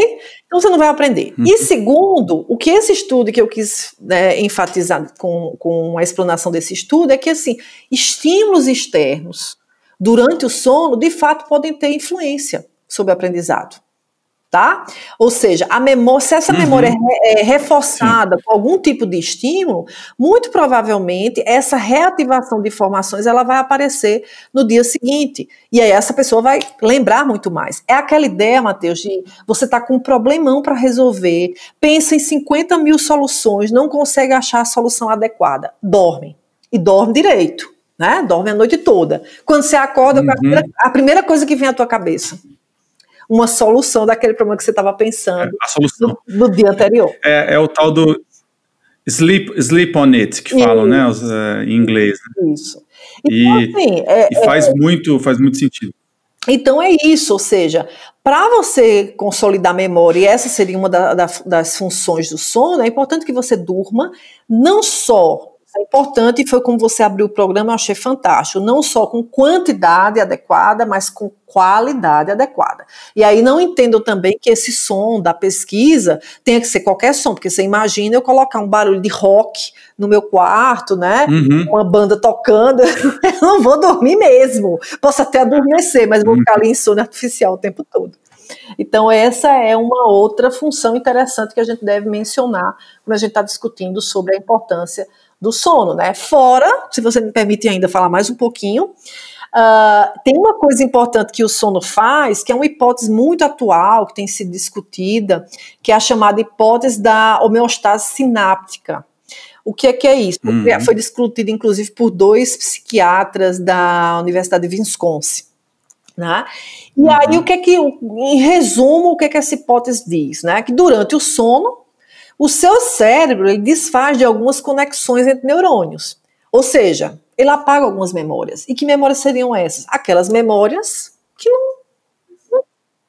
Então, você não vai aprender. Uhum. E segundo, o que esse estudo que eu quis né, enfatizar com, com a explanação desse estudo é que, assim, estímulos externos durante o sono, de fato, podem ter influência sobre o aprendizado tá? Ou seja, a memória, se essa uhum. memória é, é reforçada Sim. com algum tipo de estímulo, muito provavelmente essa reativação de informações ela vai aparecer no dia seguinte. E aí essa pessoa vai lembrar muito mais. É aquela ideia, Matheus, de você tá com um problemão para resolver, pensa em 50 mil soluções, não consegue achar a solução adequada. Dorme. E dorme direito. Né? Dorme a noite toda. Quando você acorda, uhum. a, primeira, a primeira coisa que vem à tua cabeça uma solução daquele problema que você estava pensando é, no, no, dia anterior. É, é, o tal do sleep, sleep on it, que falam, né, os, uh, em inglês. Né? Isso. Então, e, assim, é, e faz, é, muito, faz muito sentido. Então é isso, ou seja, para você consolidar a memória, e essa seria uma da, da, das funções do sono, é importante que você durma não só é importante e foi como você abriu o programa, eu achei fantástico. Não só com quantidade adequada, mas com qualidade adequada. E aí não entendo também que esse som da pesquisa tenha que ser qualquer som, porque você imagina eu colocar um barulho de rock no meu quarto, né? Uhum. Uma banda tocando, eu não vou dormir mesmo. Posso até adormecer, mas vou ficar ali em sono artificial o tempo todo. Então, essa é uma outra função interessante que a gente deve mencionar quando a gente está discutindo sobre a importância do sono, né? Fora, se você me permite ainda falar mais um pouquinho, uh, tem uma coisa importante que o sono faz, que é uma hipótese muito atual, que tem sido discutida, que é a chamada hipótese da homeostase sináptica. O que é que é isso? Uhum. Foi discutido, inclusive, por dois psiquiatras da Universidade de Wisconsin. Né? E uhum. aí, o que é que, em resumo, o que é que essa hipótese diz? Né? Que durante o sono, o seu cérebro ele desfaz de algumas conexões entre neurônios. Ou seja, ele apaga algumas memórias. E que memórias seriam essas? Aquelas memórias que não, não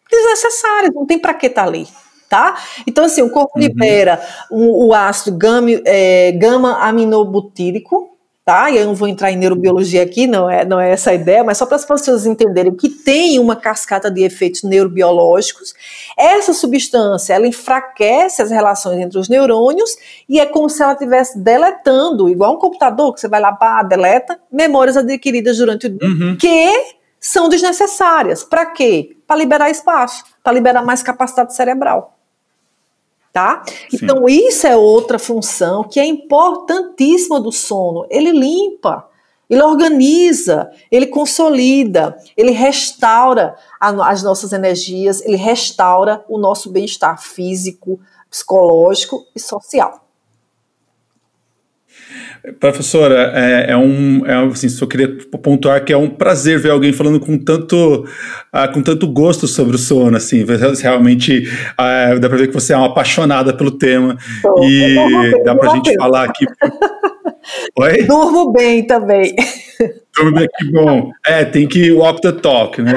desnecessárias, não tem para que estar tá ali. Tá? Então, assim, o corpo uhum. libera o, o ácido gama, é, gama aminobutírico, tá? E eu não vou entrar em neurobiologia aqui, não é, não é essa a ideia, mas só para as pessoas entenderem que tem uma cascata de efeitos neurobiológicos. Essa substância, ela enfraquece as relações entre os neurônios e é como se ela estivesse deletando, igual um computador que você vai lá, pá, deleta, memórias adquiridas durante o dia, uhum. que são desnecessárias. Para quê? Para liberar espaço, para liberar mais capacidade cerebral tá? Sim. Então isso é outra função que é importantíssima do sono. Ele limpa, ele organiza, ele consolida, ele restaura a, as nossas energias, ele restaura o nosso bem-estar físico, psicológico e social. Professora, é, é um, é, assim, só queria pontuar que é um prazer ver alguém falando com tanto, uh, com tanto gosto sobre o sono, assim, realmente uh, dá para ver que você é uma apaixonada pelo tema Bom, e dá para a gente falar aqui. Oi? Durmo bem também. Durmo bem, que bom. É, tem que walk the talk, né?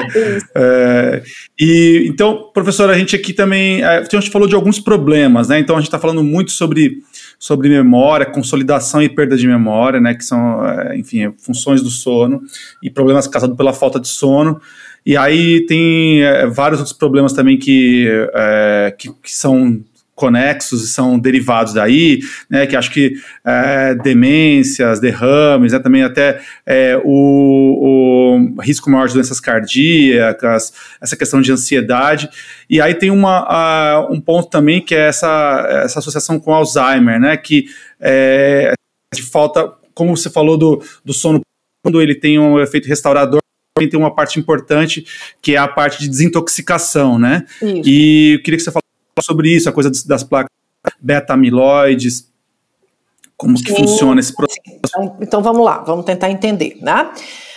É, e então, professora, a gente aqui também, é, a gente falou de alguns problemas, né? Então a gente está falando muito sobre sobre memória, consolidação e perda de memória, né, que são, é, enfim, funções do sono e problemas causados pela falta de sono. E aí tem é, vários outros problemas também que, é, que, que, são conexos e são derivados daí, né, que acho que é, demências, derrames, né, também até é, o, o, risco maior de doenças cardíacas, essa questão de ansiedade, e aí tem uma, a, um ponto também que é essa, essa associação com Alzheimer, né, que é, falta, como você falou do, do sono, quando ele tem um efeito restaurador, tem uma parte importante que é a parte de desintoxicação, né? Isso. E eu queria que você falasse sobre isso, a coisa das placas beta-amiloides, como Sim. que funciona esse processo. Então, então, vamos lá, vamos tentar entender, né?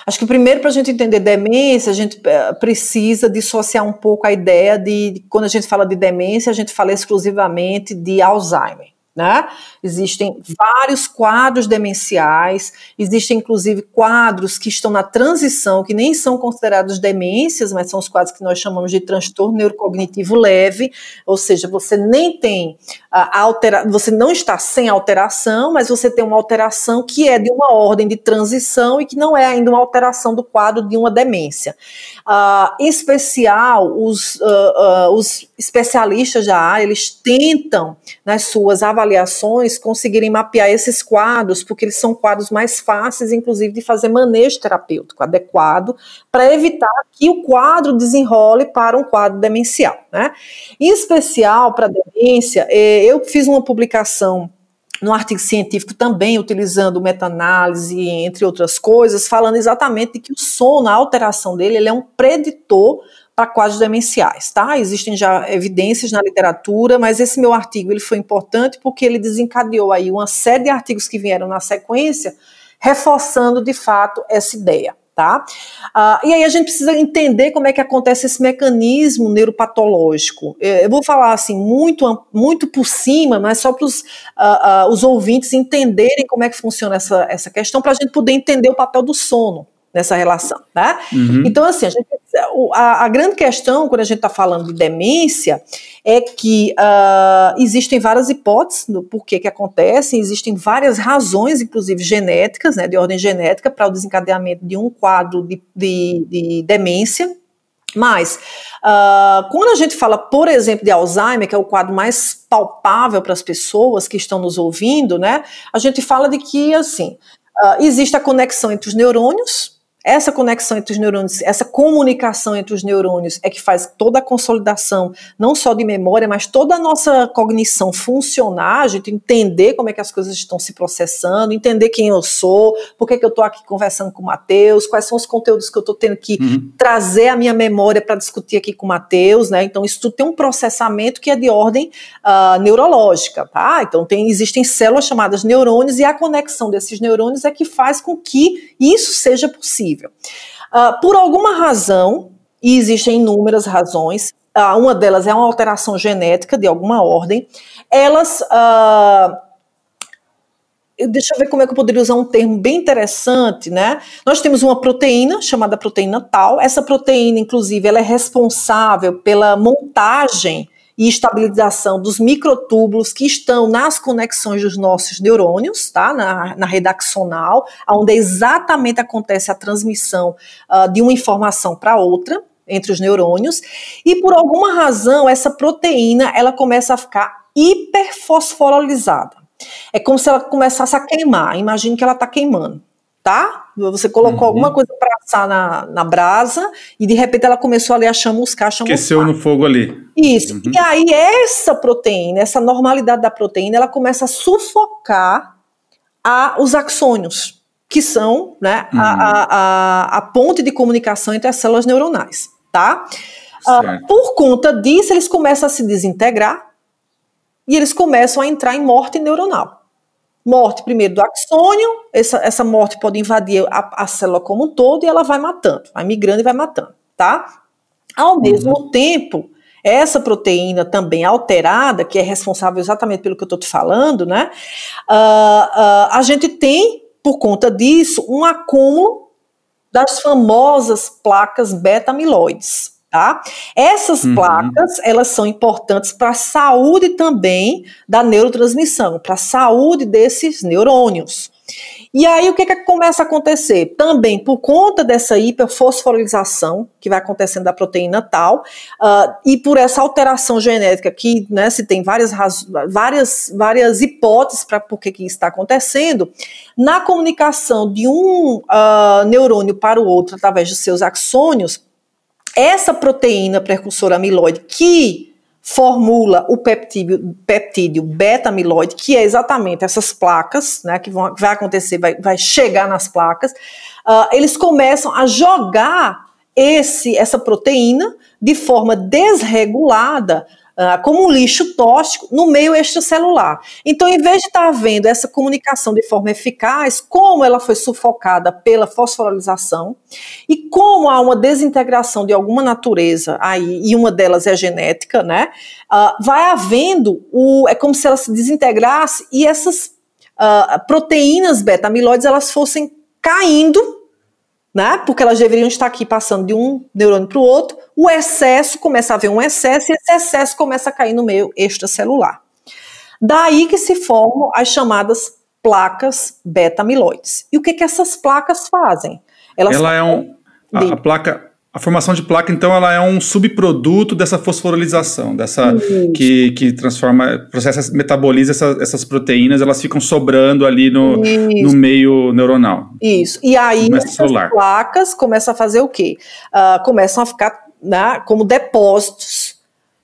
Acho que primeiro para a gente entender demência, a gente eh, precisa dissociar um pouco a ideia de, quando a gente fala de demência, a gente fala exclusivamente de Alzheimer, Né? Existem vários quadros demenciais, existem inclusive quadros que estão na transição, que nem são considerados demências, mas são os quadros que nós chamamos de transtorno neurocognitivo leve, ou seja, você nem tem altera você não está sem alteração, mas você tem uma alteração que é de uma ordem de transição e que não é ainda uma alteração do quadro de uma demência. Uh, em especial, os, uh, uh, os especialistas da área, eles tentam, nas suas avaliações, conseguirem mapear esses quadros, porque eles são quadros mais fáceis, inclusive, de fazer manejo terapêutico adequado, para evitar que o quadro desenrole para um quadro demencial. Né? Em especial, para demência, eh, eu fiz uma publicação no artigo científico também utilizando meta-análise, entre outras coisas, falando exatamente de que o sono, a alteração dele, ele é um preditor para quadros demenciais, tá? Existem já evidências na literatura, mas esse meu artigo ele foi importante porque ele desencadeou aí uma série de artigos que vieram na sequência, reforçando de fato essa ideia tá? Uh, e aí a gente precisa entender como é que acontece esse mecanismo neuropatológico. Eu vou falar assim muito, muito por cima, mas só para os uh, uh, os ouvintes entenderem como é que funciona essa, essa questão, para a gente poder entender o papel do sono nessa relação, tá? Uhum. Então, assim, a, gente, a, a, grande questão, quando a gente está falando de demência, é que uh, existem várias hipóteses do porquê que acontece, existem várias razões, inclusive genéticas, né, de ordem genética, para o desencadeamento de um quadro de, de, de demência, mas, uh, quando a gente fala, por exemplo, de Alzheimer, que é o quadro mais palpável para as pessoas que estão nos ouvindo, né, a gente fala de que, assim, uh, existe a conexão entre os neurônios, essa conexão entre os neurônios, essa comunicação entre os neurônios é que faz toda a consolidação, não só de memória, mas toda a nossa cognição funcionar, a gente entender como é que as coisas estão se processando, entender quem eu sou, por que, que eu estou aqui conversando com o Matheus, quais são os conteúdos que eu estou tendo que uhum. trazer à minha memória para discutir aqui com o Matheus, né? Então, isso tudo tem um processamento que é de ordem uh, neurológica, tá? Então, tem, existem células chamadas neurônios e a conexão desses neurônios é que faz com que isso seja possível Uh, por alguma razão, e existem inúmeras razões, uh, uma delas é uma alteração genética de alguma ordem, elas. Uh, deixa eu ver como é que eu poderia usar um termo bem interessante, né? Nós temos uma proteína chamada proteína tal. Essa proteína, inclusive, ela é responsável pela montagem e estabilização dos microtúbulos que estão nas conexões dos nossos neurônios, tá? Na, na redaxonal, onde exatamente acontece a transmissão uh, de uma informação para outra entre os neurônios, e por alguma razão essa proteína ela começa a ficar hiperfosforilizada. É como se ela começasse a queimar. Imagine que ela está queimando tá? Você colocou uhum. alguma coisa para assar na, na brasa e de repente ela começou ali a chamuscar, chamuscar. Aqueceu no fogo ali. Isso. Uhum. E aí essa proteína, essa normalidade da proteína, ela começa a sufocar a, os axônios, que são né, uhum. a, a, a, a, ponte de comunicação entre as células neuronais, tá? Uh, por conta disso, eles começam a se desintegrar e eles começam a entrar em morte neuronal. Morte primeiro do axônio, essa, essa morte pode invadir a, a célula como um todo e ela vai matando, vai migrando e vai matando, tá? Ao uhum. mesmo tempo, essa proteína também alterada, que é responsável exatamente pelo que eu estou te falando, né? Uh, uh, a gente tem, por conta disso, um acúmulo das famosas placas beta-amiloides. Tá? Essas uhum. placas, elas são importantes para a saúde também da neurotransmissão, para a saúde desses neurônios. E aí o que, que começa a acontecer? Também por conta dessa hiperfosforilação que vai acontecendo da proteína tal, uh, e por essa alteração genética que né, se tem várias, várias, várias hipóteses para por que, que está acontecendo, na comunicação de um uh, neurônio para o outro através dos seus axônios, essa proteína precursora amiloide que formula o peptídeo, peptídeo beta-amiloide, que é exatamente essas placas, né, que vão, vai acontecer, vai, vai chegar nas placas, uh, eles começam a jogar esse, essa proteína de forma desregulada uh, como um lixo tóxico no meio extracelular. Então, em vez de estar tá havendo essa comunicação de forma eficaz, como ela foi sufocada pela fosforilização e como há uma desintegração de alguma natureza aí, e uma delas é genética, né? Uh, vai havendo o. É como se ela se desintegrasse e essas uh, proteínas beta-amiloides elas fossem caindo né? Porque elas deveriam estar aqui passando de um neurônio para o outro. O excesso começa a haver um excesso e esse excesso começa a cair no meio extracelular. Daí que se formam as chamadas placas beta-amiloides. E o que que essas placas fazem? Elas Ela é um a, a placa a formação de placa, então, ela é um subproduto dessa fosforilização, dessa que, que transforma, processa, metaboliza essa, essas proteínas, elas ficam sobrando ali no, no meio neuronal. Isso. E aí essas placas começam a fazer o quê? Uh, começam a ficar né, como depósitos.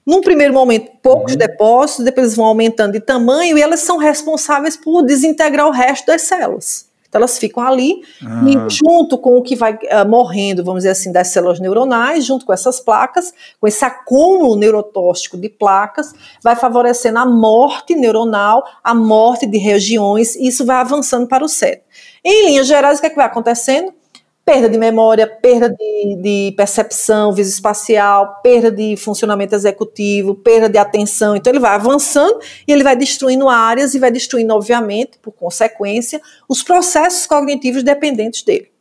Num primeiro momento, poucos uhum. depósitos, depois vão aumentando de tamanho e elas são responsáveis por desintegrar o resto das células. Elas ficam ali ah. e junto com o que vai uh, morrendo, vamos dizer assim, das células neuronais, junto com essas placas, com esse acúmulo neurotóxico de placas, vai favorecendo a morte neuronal, a morte de regiões, e isso vai avançando para o cérebro. Em linhas gerais, o que, é que vai acontecendo? Perda de memória, perda de, de percepção visoespacial, perda de funcionamento executivo, perda de atenção. Então ele vai avançando e ele vai destruindo áreas e vai destruindo, obviamente, por consequência, os processos cognitivos dependentes dele.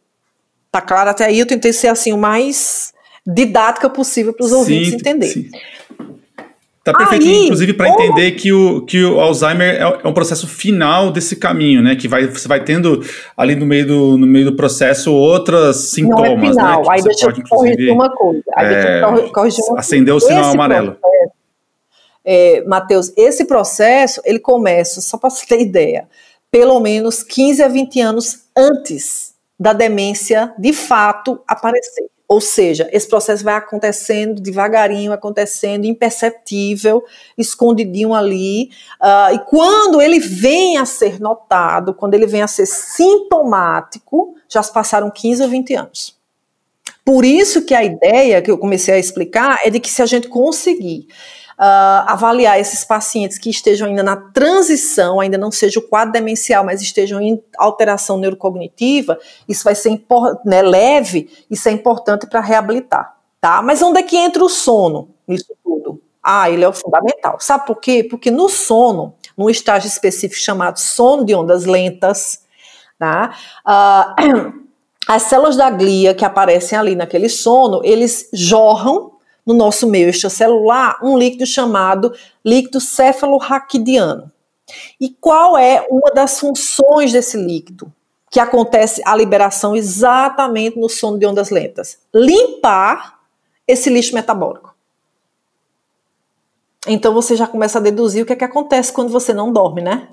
Tá claro até aí? Eu tentei ser assim o mais didática possível para os ouvintes entenderem. Tá perfeito, Aí, inclusive para entender que o, que o Alzheimer é, é, um processo final desse caminho, né? Que vai, você vai tendo ali no meio do, no meio do processo outros sintomas, não é final. né? Aí deixa eu corrigir uma coisa. Aí é, deixa eu corrigir uma acender o sinal amarelo. Processo, é, Matheus, esse processo, ele começa, só para você ter ideia, pelo menos 15 a 20 anos antes da demência de fato aparecer. Ou seja, esse processo vai acontecendo devagarinho, acontecendo imperceptível, escondidinho ali. Uh, e quando ele vem a ser notado, quando ele vem a ser sintomático, já se passaram 15 ou 20 anos. Por isso que a ideia que eu comecei a explicar é de que se a gente conseguir uh, avaliar esses pacientes que estejam ainda na transição, ainda não seja o quadro demencial, mas estejam em alteração neurocognitiva, isso vai ser né, leve, isso é importante para reabilitar. Tá? Mas onde é que entra o sono nisso tudo? Ah, ele é o fundamental. Sabe por quê? Porque no sono, num estágio específico chamado sono de ondas lentas, tá? Uh, as células da glia que aparecem ali naquele sono, eles jorram no nosso meio extracelular um líquido chamado líquido cefalorraquidiano. E qual é uma das funções desse líquido? Que acontece a liberação exatamente no sono de ondas lentas. Limpar esse lixo metabólico. Então você já começa a deduzir o que é que acontece quando você não dorme, né?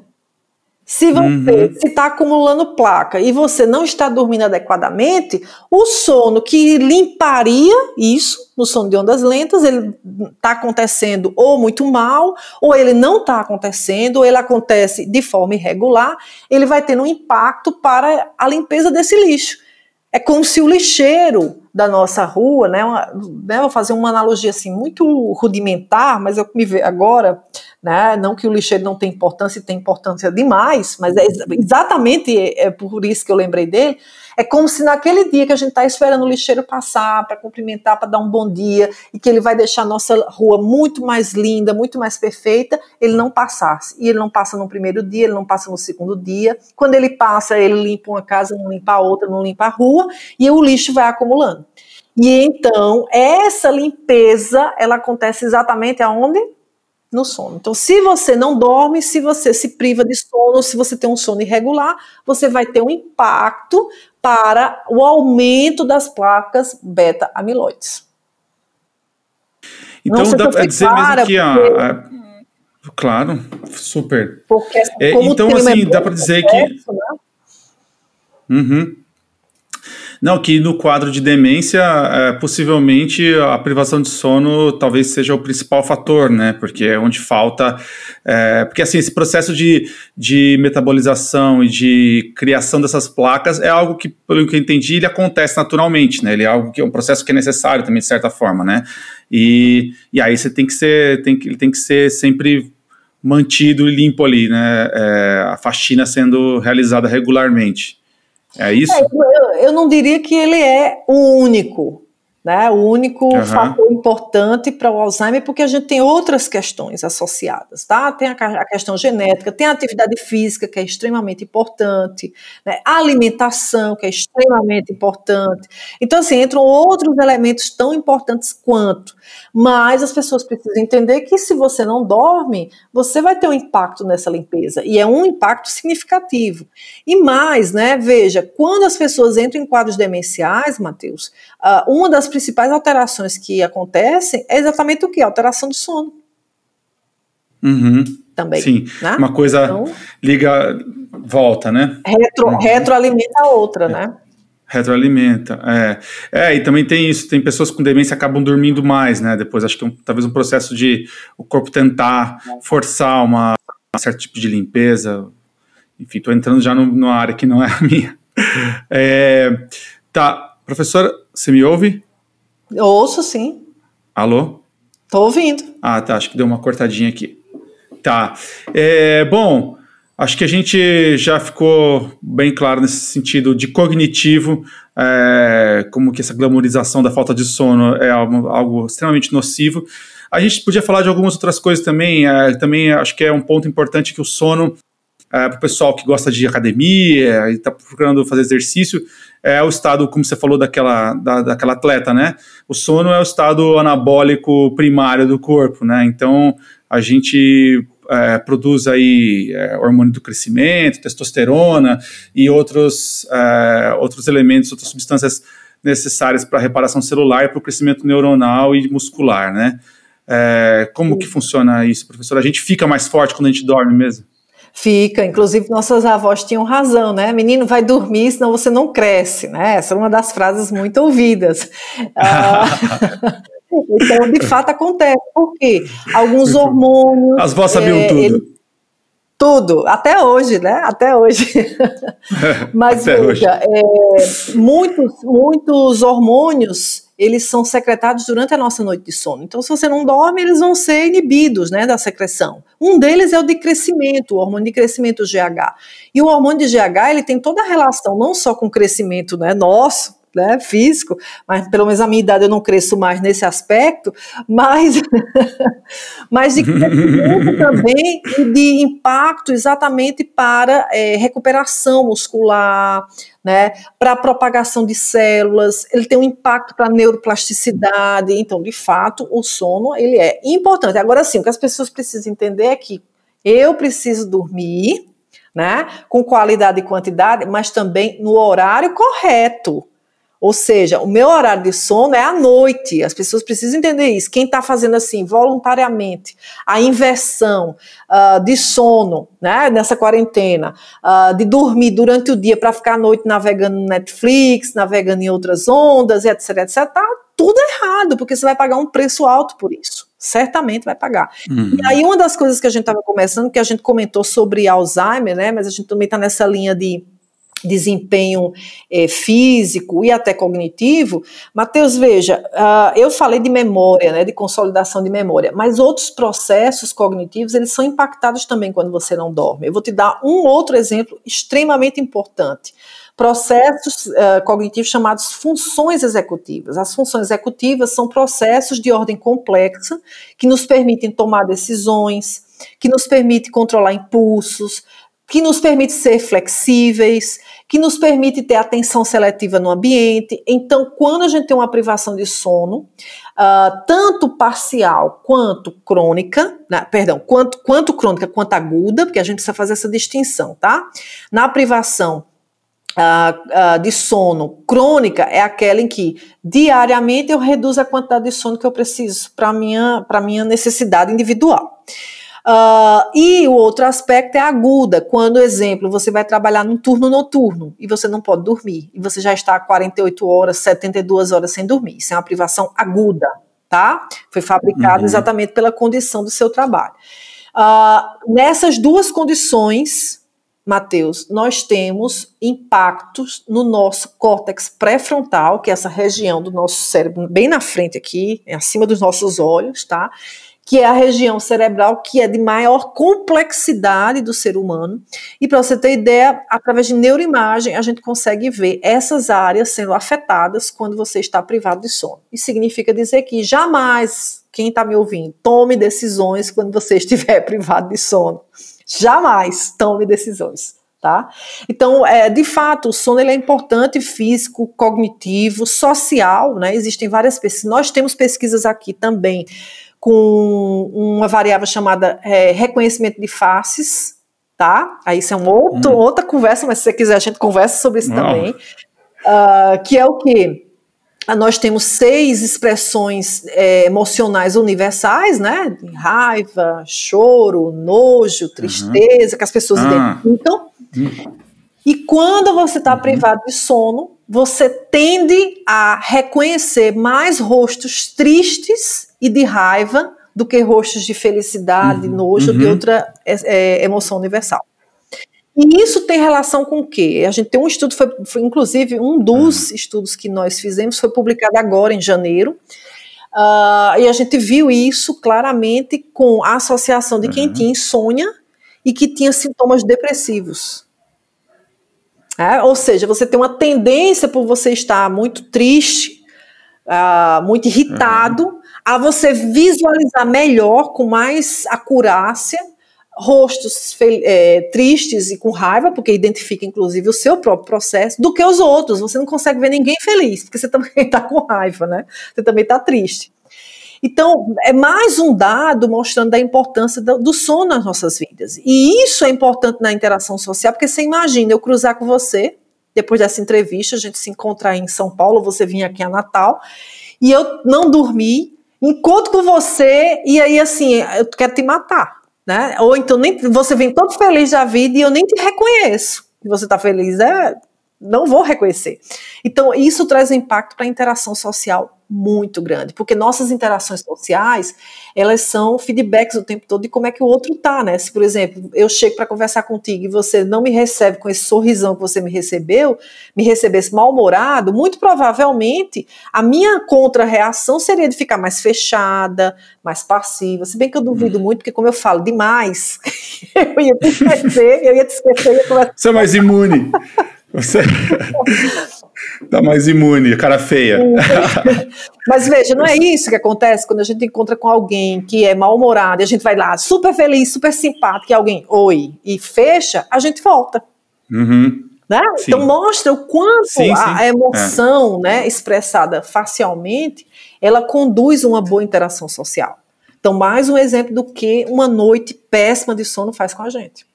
Se você uhum. está acumulando placa e você não está dormindo adequadamente, o sono que limparia isso, no sono de ondas lentas, ele está acontecendo ou muito mal, ou ele não está acontecendo, ou ele acontece de forma irregular, ele vai ter um impacto para a limpeza desse lixo. É como se o lixeiro da nossa rua, né, uma, né, vou fazer uma analogia assim muito rudimentar, mas eu me vejo agora, né, não que o lixeiro não tem importância, tem importância demais, mas é exatamente é por isso que eu lembrei dele, é como se naquele dia que a gente está esperando o lixeiro passar para cumprimentar, para dar um bom dia, e que ele vai deixar a nossa rua muito mais linda, muito mais perfeita, ele não passasse. E ele não passa no primeiro dia, ele não passa no segundo dia. Quando ele passa, ele limpa uma casa, não limpa a outra, não limpa a rua, e o lixo vai acumulando. E então, essa limpeza, ela acontece exatamente aonde? no sono. Então, se você não dorme, se você se priva de sono, se você tem um sono irregular, você vai ter um impacto para o aumento das placas beta-amiloides. Então, dá para dizer mesmo que a, a, Claro, super. Porque, é, então, assim, é dá para dizer que. Né? Uhum. Não, que no quadro de demência, é, possivelmente a privação de sono talvez seja o principal fator, né? Porque é onde falta. É, porque assim, esse processo de, de metabolização e de criação dessas placas é algo que, pelo que eu entendi, ele acontece naturalmente, né? Ele é algo que é um processo que é necessário também, de certa forma, né? E, e aí você tem que ser, tem que, tem que ser sempre mantido e limpo ali, né? É, a faxina sendo realizada regularmente. É isso? É, eu, eu, não diria que ele é o único, né? O único uhum. fator importante para o Alzheimer, porque a gente tem outras questões associadas, tá? Tem a, a, questão genética, tem a atividade física, que é extremamente importante, né? a alimentação, que é extremamente importante. Então, assim, entram outros elementos tão importantes quanto. Mas as pessoas precisam entender que se você não dorme, você vai ter um impacto nessa limpeza, e é um impacto significativo. E mais, né? Veja, quando as pessoas entram em quadros demenciais, Matheus, uh, uma das principais alterações que acontecem é exatamente o que? Alteração do sono. Uhum. Também. Sim, né? uma coisa então, liga, volta, né? Retro, uhum. Retroalimenta a outra, é. né? Retroalimenta, é. É, e também tem isso, tem pessoas com demência que acabam dormindo mais, né? Depois, acho que é um, talvez um processo de o corpo tentar forçar uma, um certo tipo de limpeza. Enfim, estou entrando já no, numa área que não é a minha. É, tá, professora, você me ouve? ouço, sim. Alô? Tô ouvindo. Ah, tá. Acho que deu uma cortadinha aqui. Tá. É, bom, acho que a gente já ficou bem claro nesse sentido de cognitivo, é, como que essa glamorização da falta de sono é algo, algo extremamente nocivo. A gente podia falar de algumas outras coisas também. É, também acho que é um ponto importante que o sono é, para o pessoal que gosta de academia e está procurando fazer exercício, é o estado, como você falou, daquela, da, daquela atleta, né? O sono é o estado anabólico primário do corpo, né? Então, a gente é, produz aí é, hormônio do crescimento, testosterona e outros, é, outros elementos, outras substâncias necessárias para a reparação celular e para o crescimento neuronal e muscular, né? É, como que funciona isso, professor? A gente fica mais forte quando a gente dorme mesmo? Fica, inclusive nossas avós tinham razão, né? Menino vai dormir, senão você não cresce, né? Essa é uma das frases muito ouvidas. Ah, então, de fato, acontece. Por quê? Alguns hormônios. As vós sabiam é, tudo. Ele, tudo, até hoje, né? Até hoje. Mas até veja, hoje. É, muitos, muitos hormônios eles são secretados durante a nossa noite de sono. Então, se você não dorme, eles vão ser inibidos né, da secreção. Um deles é o de crescimento, o hormônio de crescimento GH. E o hormônio de GH ele tem toda a relação não só com o crescimento né, nosso, né, físico, mas pelo menos a minha idade eu não cresço mais nesse aspecto, mas, mas de também de impacto exatamente para é, recuperação muscular, né, para propagação de células, ele tem um impacto para neuroplasticidade, então, de fato, o sono, ele é importante. Agora, sim, o que as pessoas precisam entender é que eu preciso dormir, né, com qualidade e quantidade, mas também no horário correto, ou seja, o meu horário de sono é à noite. As pessoas precisam entender isso. Quem está fazendo assim, voluntariamente, a inversão uh, de sono, né, nessa quarentena, uh, de dormir durante o dia para ficar à noite navegando no Netflix, navegando em outras ondas, etc, etc, tá tudo errado, porque você vai pagar um preço alto por isso. Certamente vai pagar. Uhum. E aí, uma das coisas que a gente estava conversando, que a gente comentou sobre Alzheimer, né? Mas a gente também está nessa linha de desempenho é, físico e até cognitivo. Mateus, veja, uh, eu falei de memória, né, de consolidação de memória, mas outros processos cognitivos, eles são impactados também quando você não dorme. Eu vou te dar um outro exemplo extremamente importante. Processos uh, cognitivos chamados funções executivas. As funções executivas são processos de ordem complexa que nos permitem tomar decisões, que nos permitem controlar impulsos, que nos permite ser flexíveis, que nos permite ter atenção seletiva no ambiente. Então, quando a gente tem uma privação de sono, uh, tanto parcial quanto crônica, né, perdão, quanto, quanto crônica quanto aguda, porque a gente precisa fazer essa distinção, tá? Na privação Uh, uh, de sono crônica é aquela em que diariamente eu reduzo a quantidade de sono que eu preciso para minha para minha necessidade individual. Uh, e o outro aspecto é aguda, quando, exemplo, você vai trabalhar num turno noturno e você não pode dormir, e você já está 48 horas, 72 horas sem dormir. Isso é uma privação aguda, tá? Foi fabricado uhum. exatamente pela condição do seu trabalho. Uh, nessas duas condições, Mateus, nós temos impactos no nosso córtex pré-frontal, que é essa região do nosso cérebro, bem na frente aqui, acima dos nossos olhos, tá? Que é a região cerebral que é de maior complexidade do ser humano. E para você ter ideia, através de neuroimagem, a gente consegue ver essas áreas sendo afetadas quando você está privado de sono. Isso significa dizer que jamais, quem está me ouvindo, tome decisões quando você estiver privado de sono. Jamais tome decisões. Tá? Então, é, de fato, o sono ele é importante físico, cognitivo, social, né? Existem várias pesquisas. Nós temos pesquisas aqui também com uma variável chamada é, reconhecimento de faces, tá? Aí isso é um outro, hum. outra conversa, mas se você quiser a gente conversa sobre isso Não. também. Uh, que é o que? Ah, nós temos seis expressões é, emocionais universais, né? Raiva, choro, nojo, tristeza, uhum. que as pessoas ah. identificam. Uhum. E quando você está uhum. privado de sono, você tende a reconhecer mais rostos tristes e de raiva do que rostos de felicidade, uhum, nojo, uhum. de outra é, é, emoção universal. E isso tem relação com o quê? A gente tem um estudo, foi, foi inclusive um dos uhum. estudos que nós fizemos, foi publicado agora em janeiro, uh, e a gente viu isso claramente com a associação de quem uhum. tinha insônia e que tinha sintomas depressivos. É, ou seja, você tem uma tendência por você estar muito triste, uh, muito irritado, uhum. A você visualizar melhor, com mais acurácia, rostos é, tristes e com raiva, porque identifica inclusive o seu próprio processo, do que os outros. Você não consegue ver ninguém feliz, porque você também está com raiva, né? Você também está triste. Então, é mais um dado mostrando a importância do, do sono nas nossas vidas. E isso é importante na interação social, porque você imagina eu cruzar com você, depois dessa entrevista, a gente se encontrar em São Paulo, você vir aqui a Natal, e eu não dormi, encontro com você, e aí assim, eu quero te matar. Né? Ou então nem, você vem todo feliz da vida e eu nem te reconheço que você está feliz. É, não vou reconhecer. Então, isso traz um impacto para a interação social muito grande, porque nossas interações sociais, elas são feedbacks o tempo todo de como é que o outro tá, né? Se, por exemplo, eu chego para conversar contigo e você não me recebe com esse sorrisão que você me recebeu, me recebesse mal-humorado, muito provavelmente a minha contra-reação seria de ficar mais fechada, mais passiva, se bem que eu duvido hum. muito, porque como eu falo demais, eu ia te esquecer, eu ia te esquecer, ia. Você é mais imune. Você tá mais imune, cara feia. Mas veja, não é isso que acontece quando a gente encontra com alguém que é mal-humorado e a gente vai lá super feliz, super simpático, e alguém, oi, e fecha, a gente volta. Uhum. Né? Então mostra o quanto sim, a, sim. emoção é. né, expressada facialmente, ela conduz uma boa interação social. Então, mais um exemplo do que uma noite péssima de sono faz com a gente.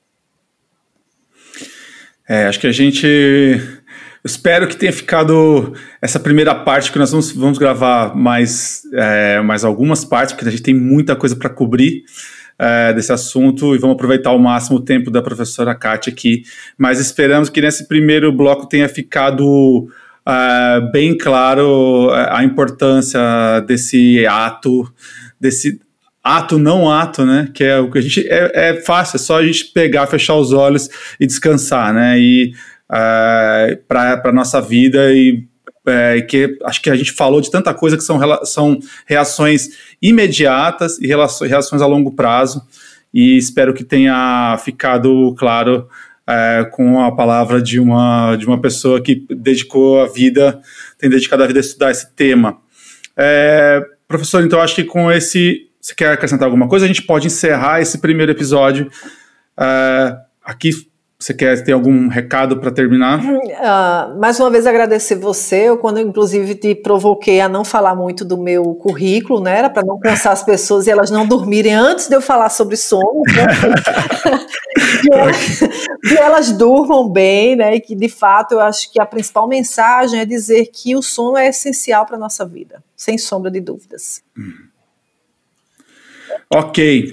É, acho que a gente. Espero que tenha ficado essa primeira parte, que nós vamos, vamos gravar mais, é, mais algumas partes, porque a gente tem muita coisa para cobrir é, desse assunto e vamos aproveitar ao máximo o tempo da professora Kátia aqui. Mas esperamos que nesse primeiro bloco tenha ficado é, bem claro a importância desse ato, desse ato não ato, né? Que é o que a gente é, é fácil, é só a gente pegar, fechar os olhos e descansar, né? E é, para nossa vida e é, que acho que a gente falou de tanta coisa que são, são reações imediatas e reações a longo prazo e espero que tenha ficado claro é, com a palavra de uma, de uma pessoa que dedicou a vida, tem dedicado a vida a estudar esse tema. É, professor, então acho que com esse você quer acrescentar alguma coisa? A gente pode encerrar esse primeiro episódio. Uh, aqui, você quer ter algum recado para terminar? Uh, mais uma vez agradecer você. Eu, quando eu, inclusive te provoquei a não falar muito do meu currículo, né? Era para não cansar as pessoas e elas não dormirem antes de eu falar sobre sono. Né? que, elas, que elas durmam bem, né? E que de fato eu acho que a principal mensagem é dizer que o sono é essencial para nossa vida, sem sombra de dúvidas. Hum. Ok.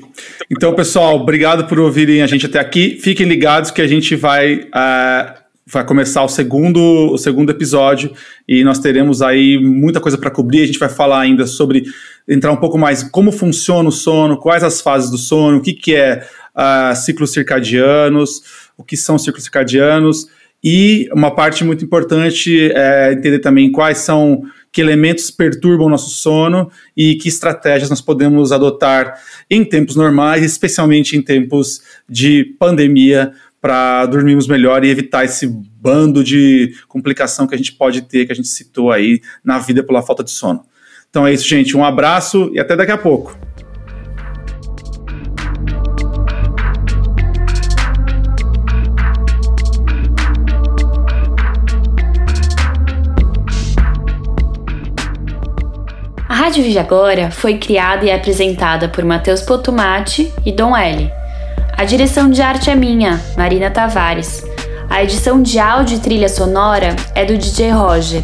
Então, pessoal, obrigado por ouvirem a gente até aqui. Fiquem ligados que a gente vai, uh, vai começar o segundo, o segundo episódio e nós teremos aí muita coisa para cobrir. A gente vai falar ainda sobre entrar um pouco mais como funciona o sono, quais as fases do sono, o que, que é uh, ciclos circadianos, o que são ciclos circadianos. E uma parte muito importante é entender também quais são que elementos perturbam o nosso sono e que estratégias nós podemos adotar em tempos normais, especialmente em tempos de pandemia, para dormirmos melhor e evitar esse bando de complicação que a gente pode ter, que a gente citou aí na vida pela falta de sono. Então é isso, gente. Um abraço e até daqui a pouco. Rádio Vive Agora foi criada e apresentada por Matheus Potumati e Dom L. A direção de arte é minha, Marina Tavares. A edição de áudio e trilha sonora é do DJ Roger.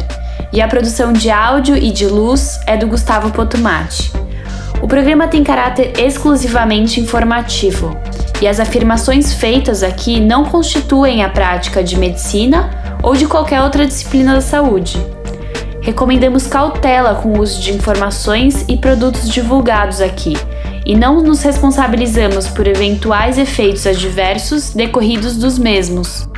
E a produção de áudio e de luz é do Gustavo Potumati. O programa tem caráter exclusivamente informativo, e as afirmações feitas aqui não constituem a prática de medicina ou de qualquer outra disciplina da saúde recomendamos cautela com o uso de informações e produtos divulgados aqui e não nos responsabilizamos por eventuais efeitos adversos decorridos dos mesmos.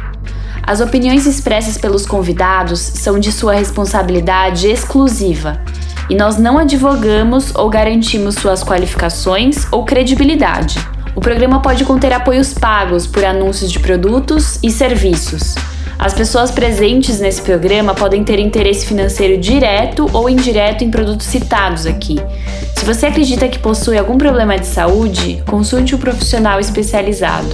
As opiniões expressas pelos convidados são de sua responsabilidade exclusiva e nós não advogamos ou garantimos suas qualificações ou credibilidade. O programa pode conter apoios pagos por anúncios de produtos e serviços. As pessoas presentes nesse programa podem ter interesse financeiro direto ou indireto em produtos citados aqui. Se você acredita que possui algum problema de saúde, consulte um profissional especializado.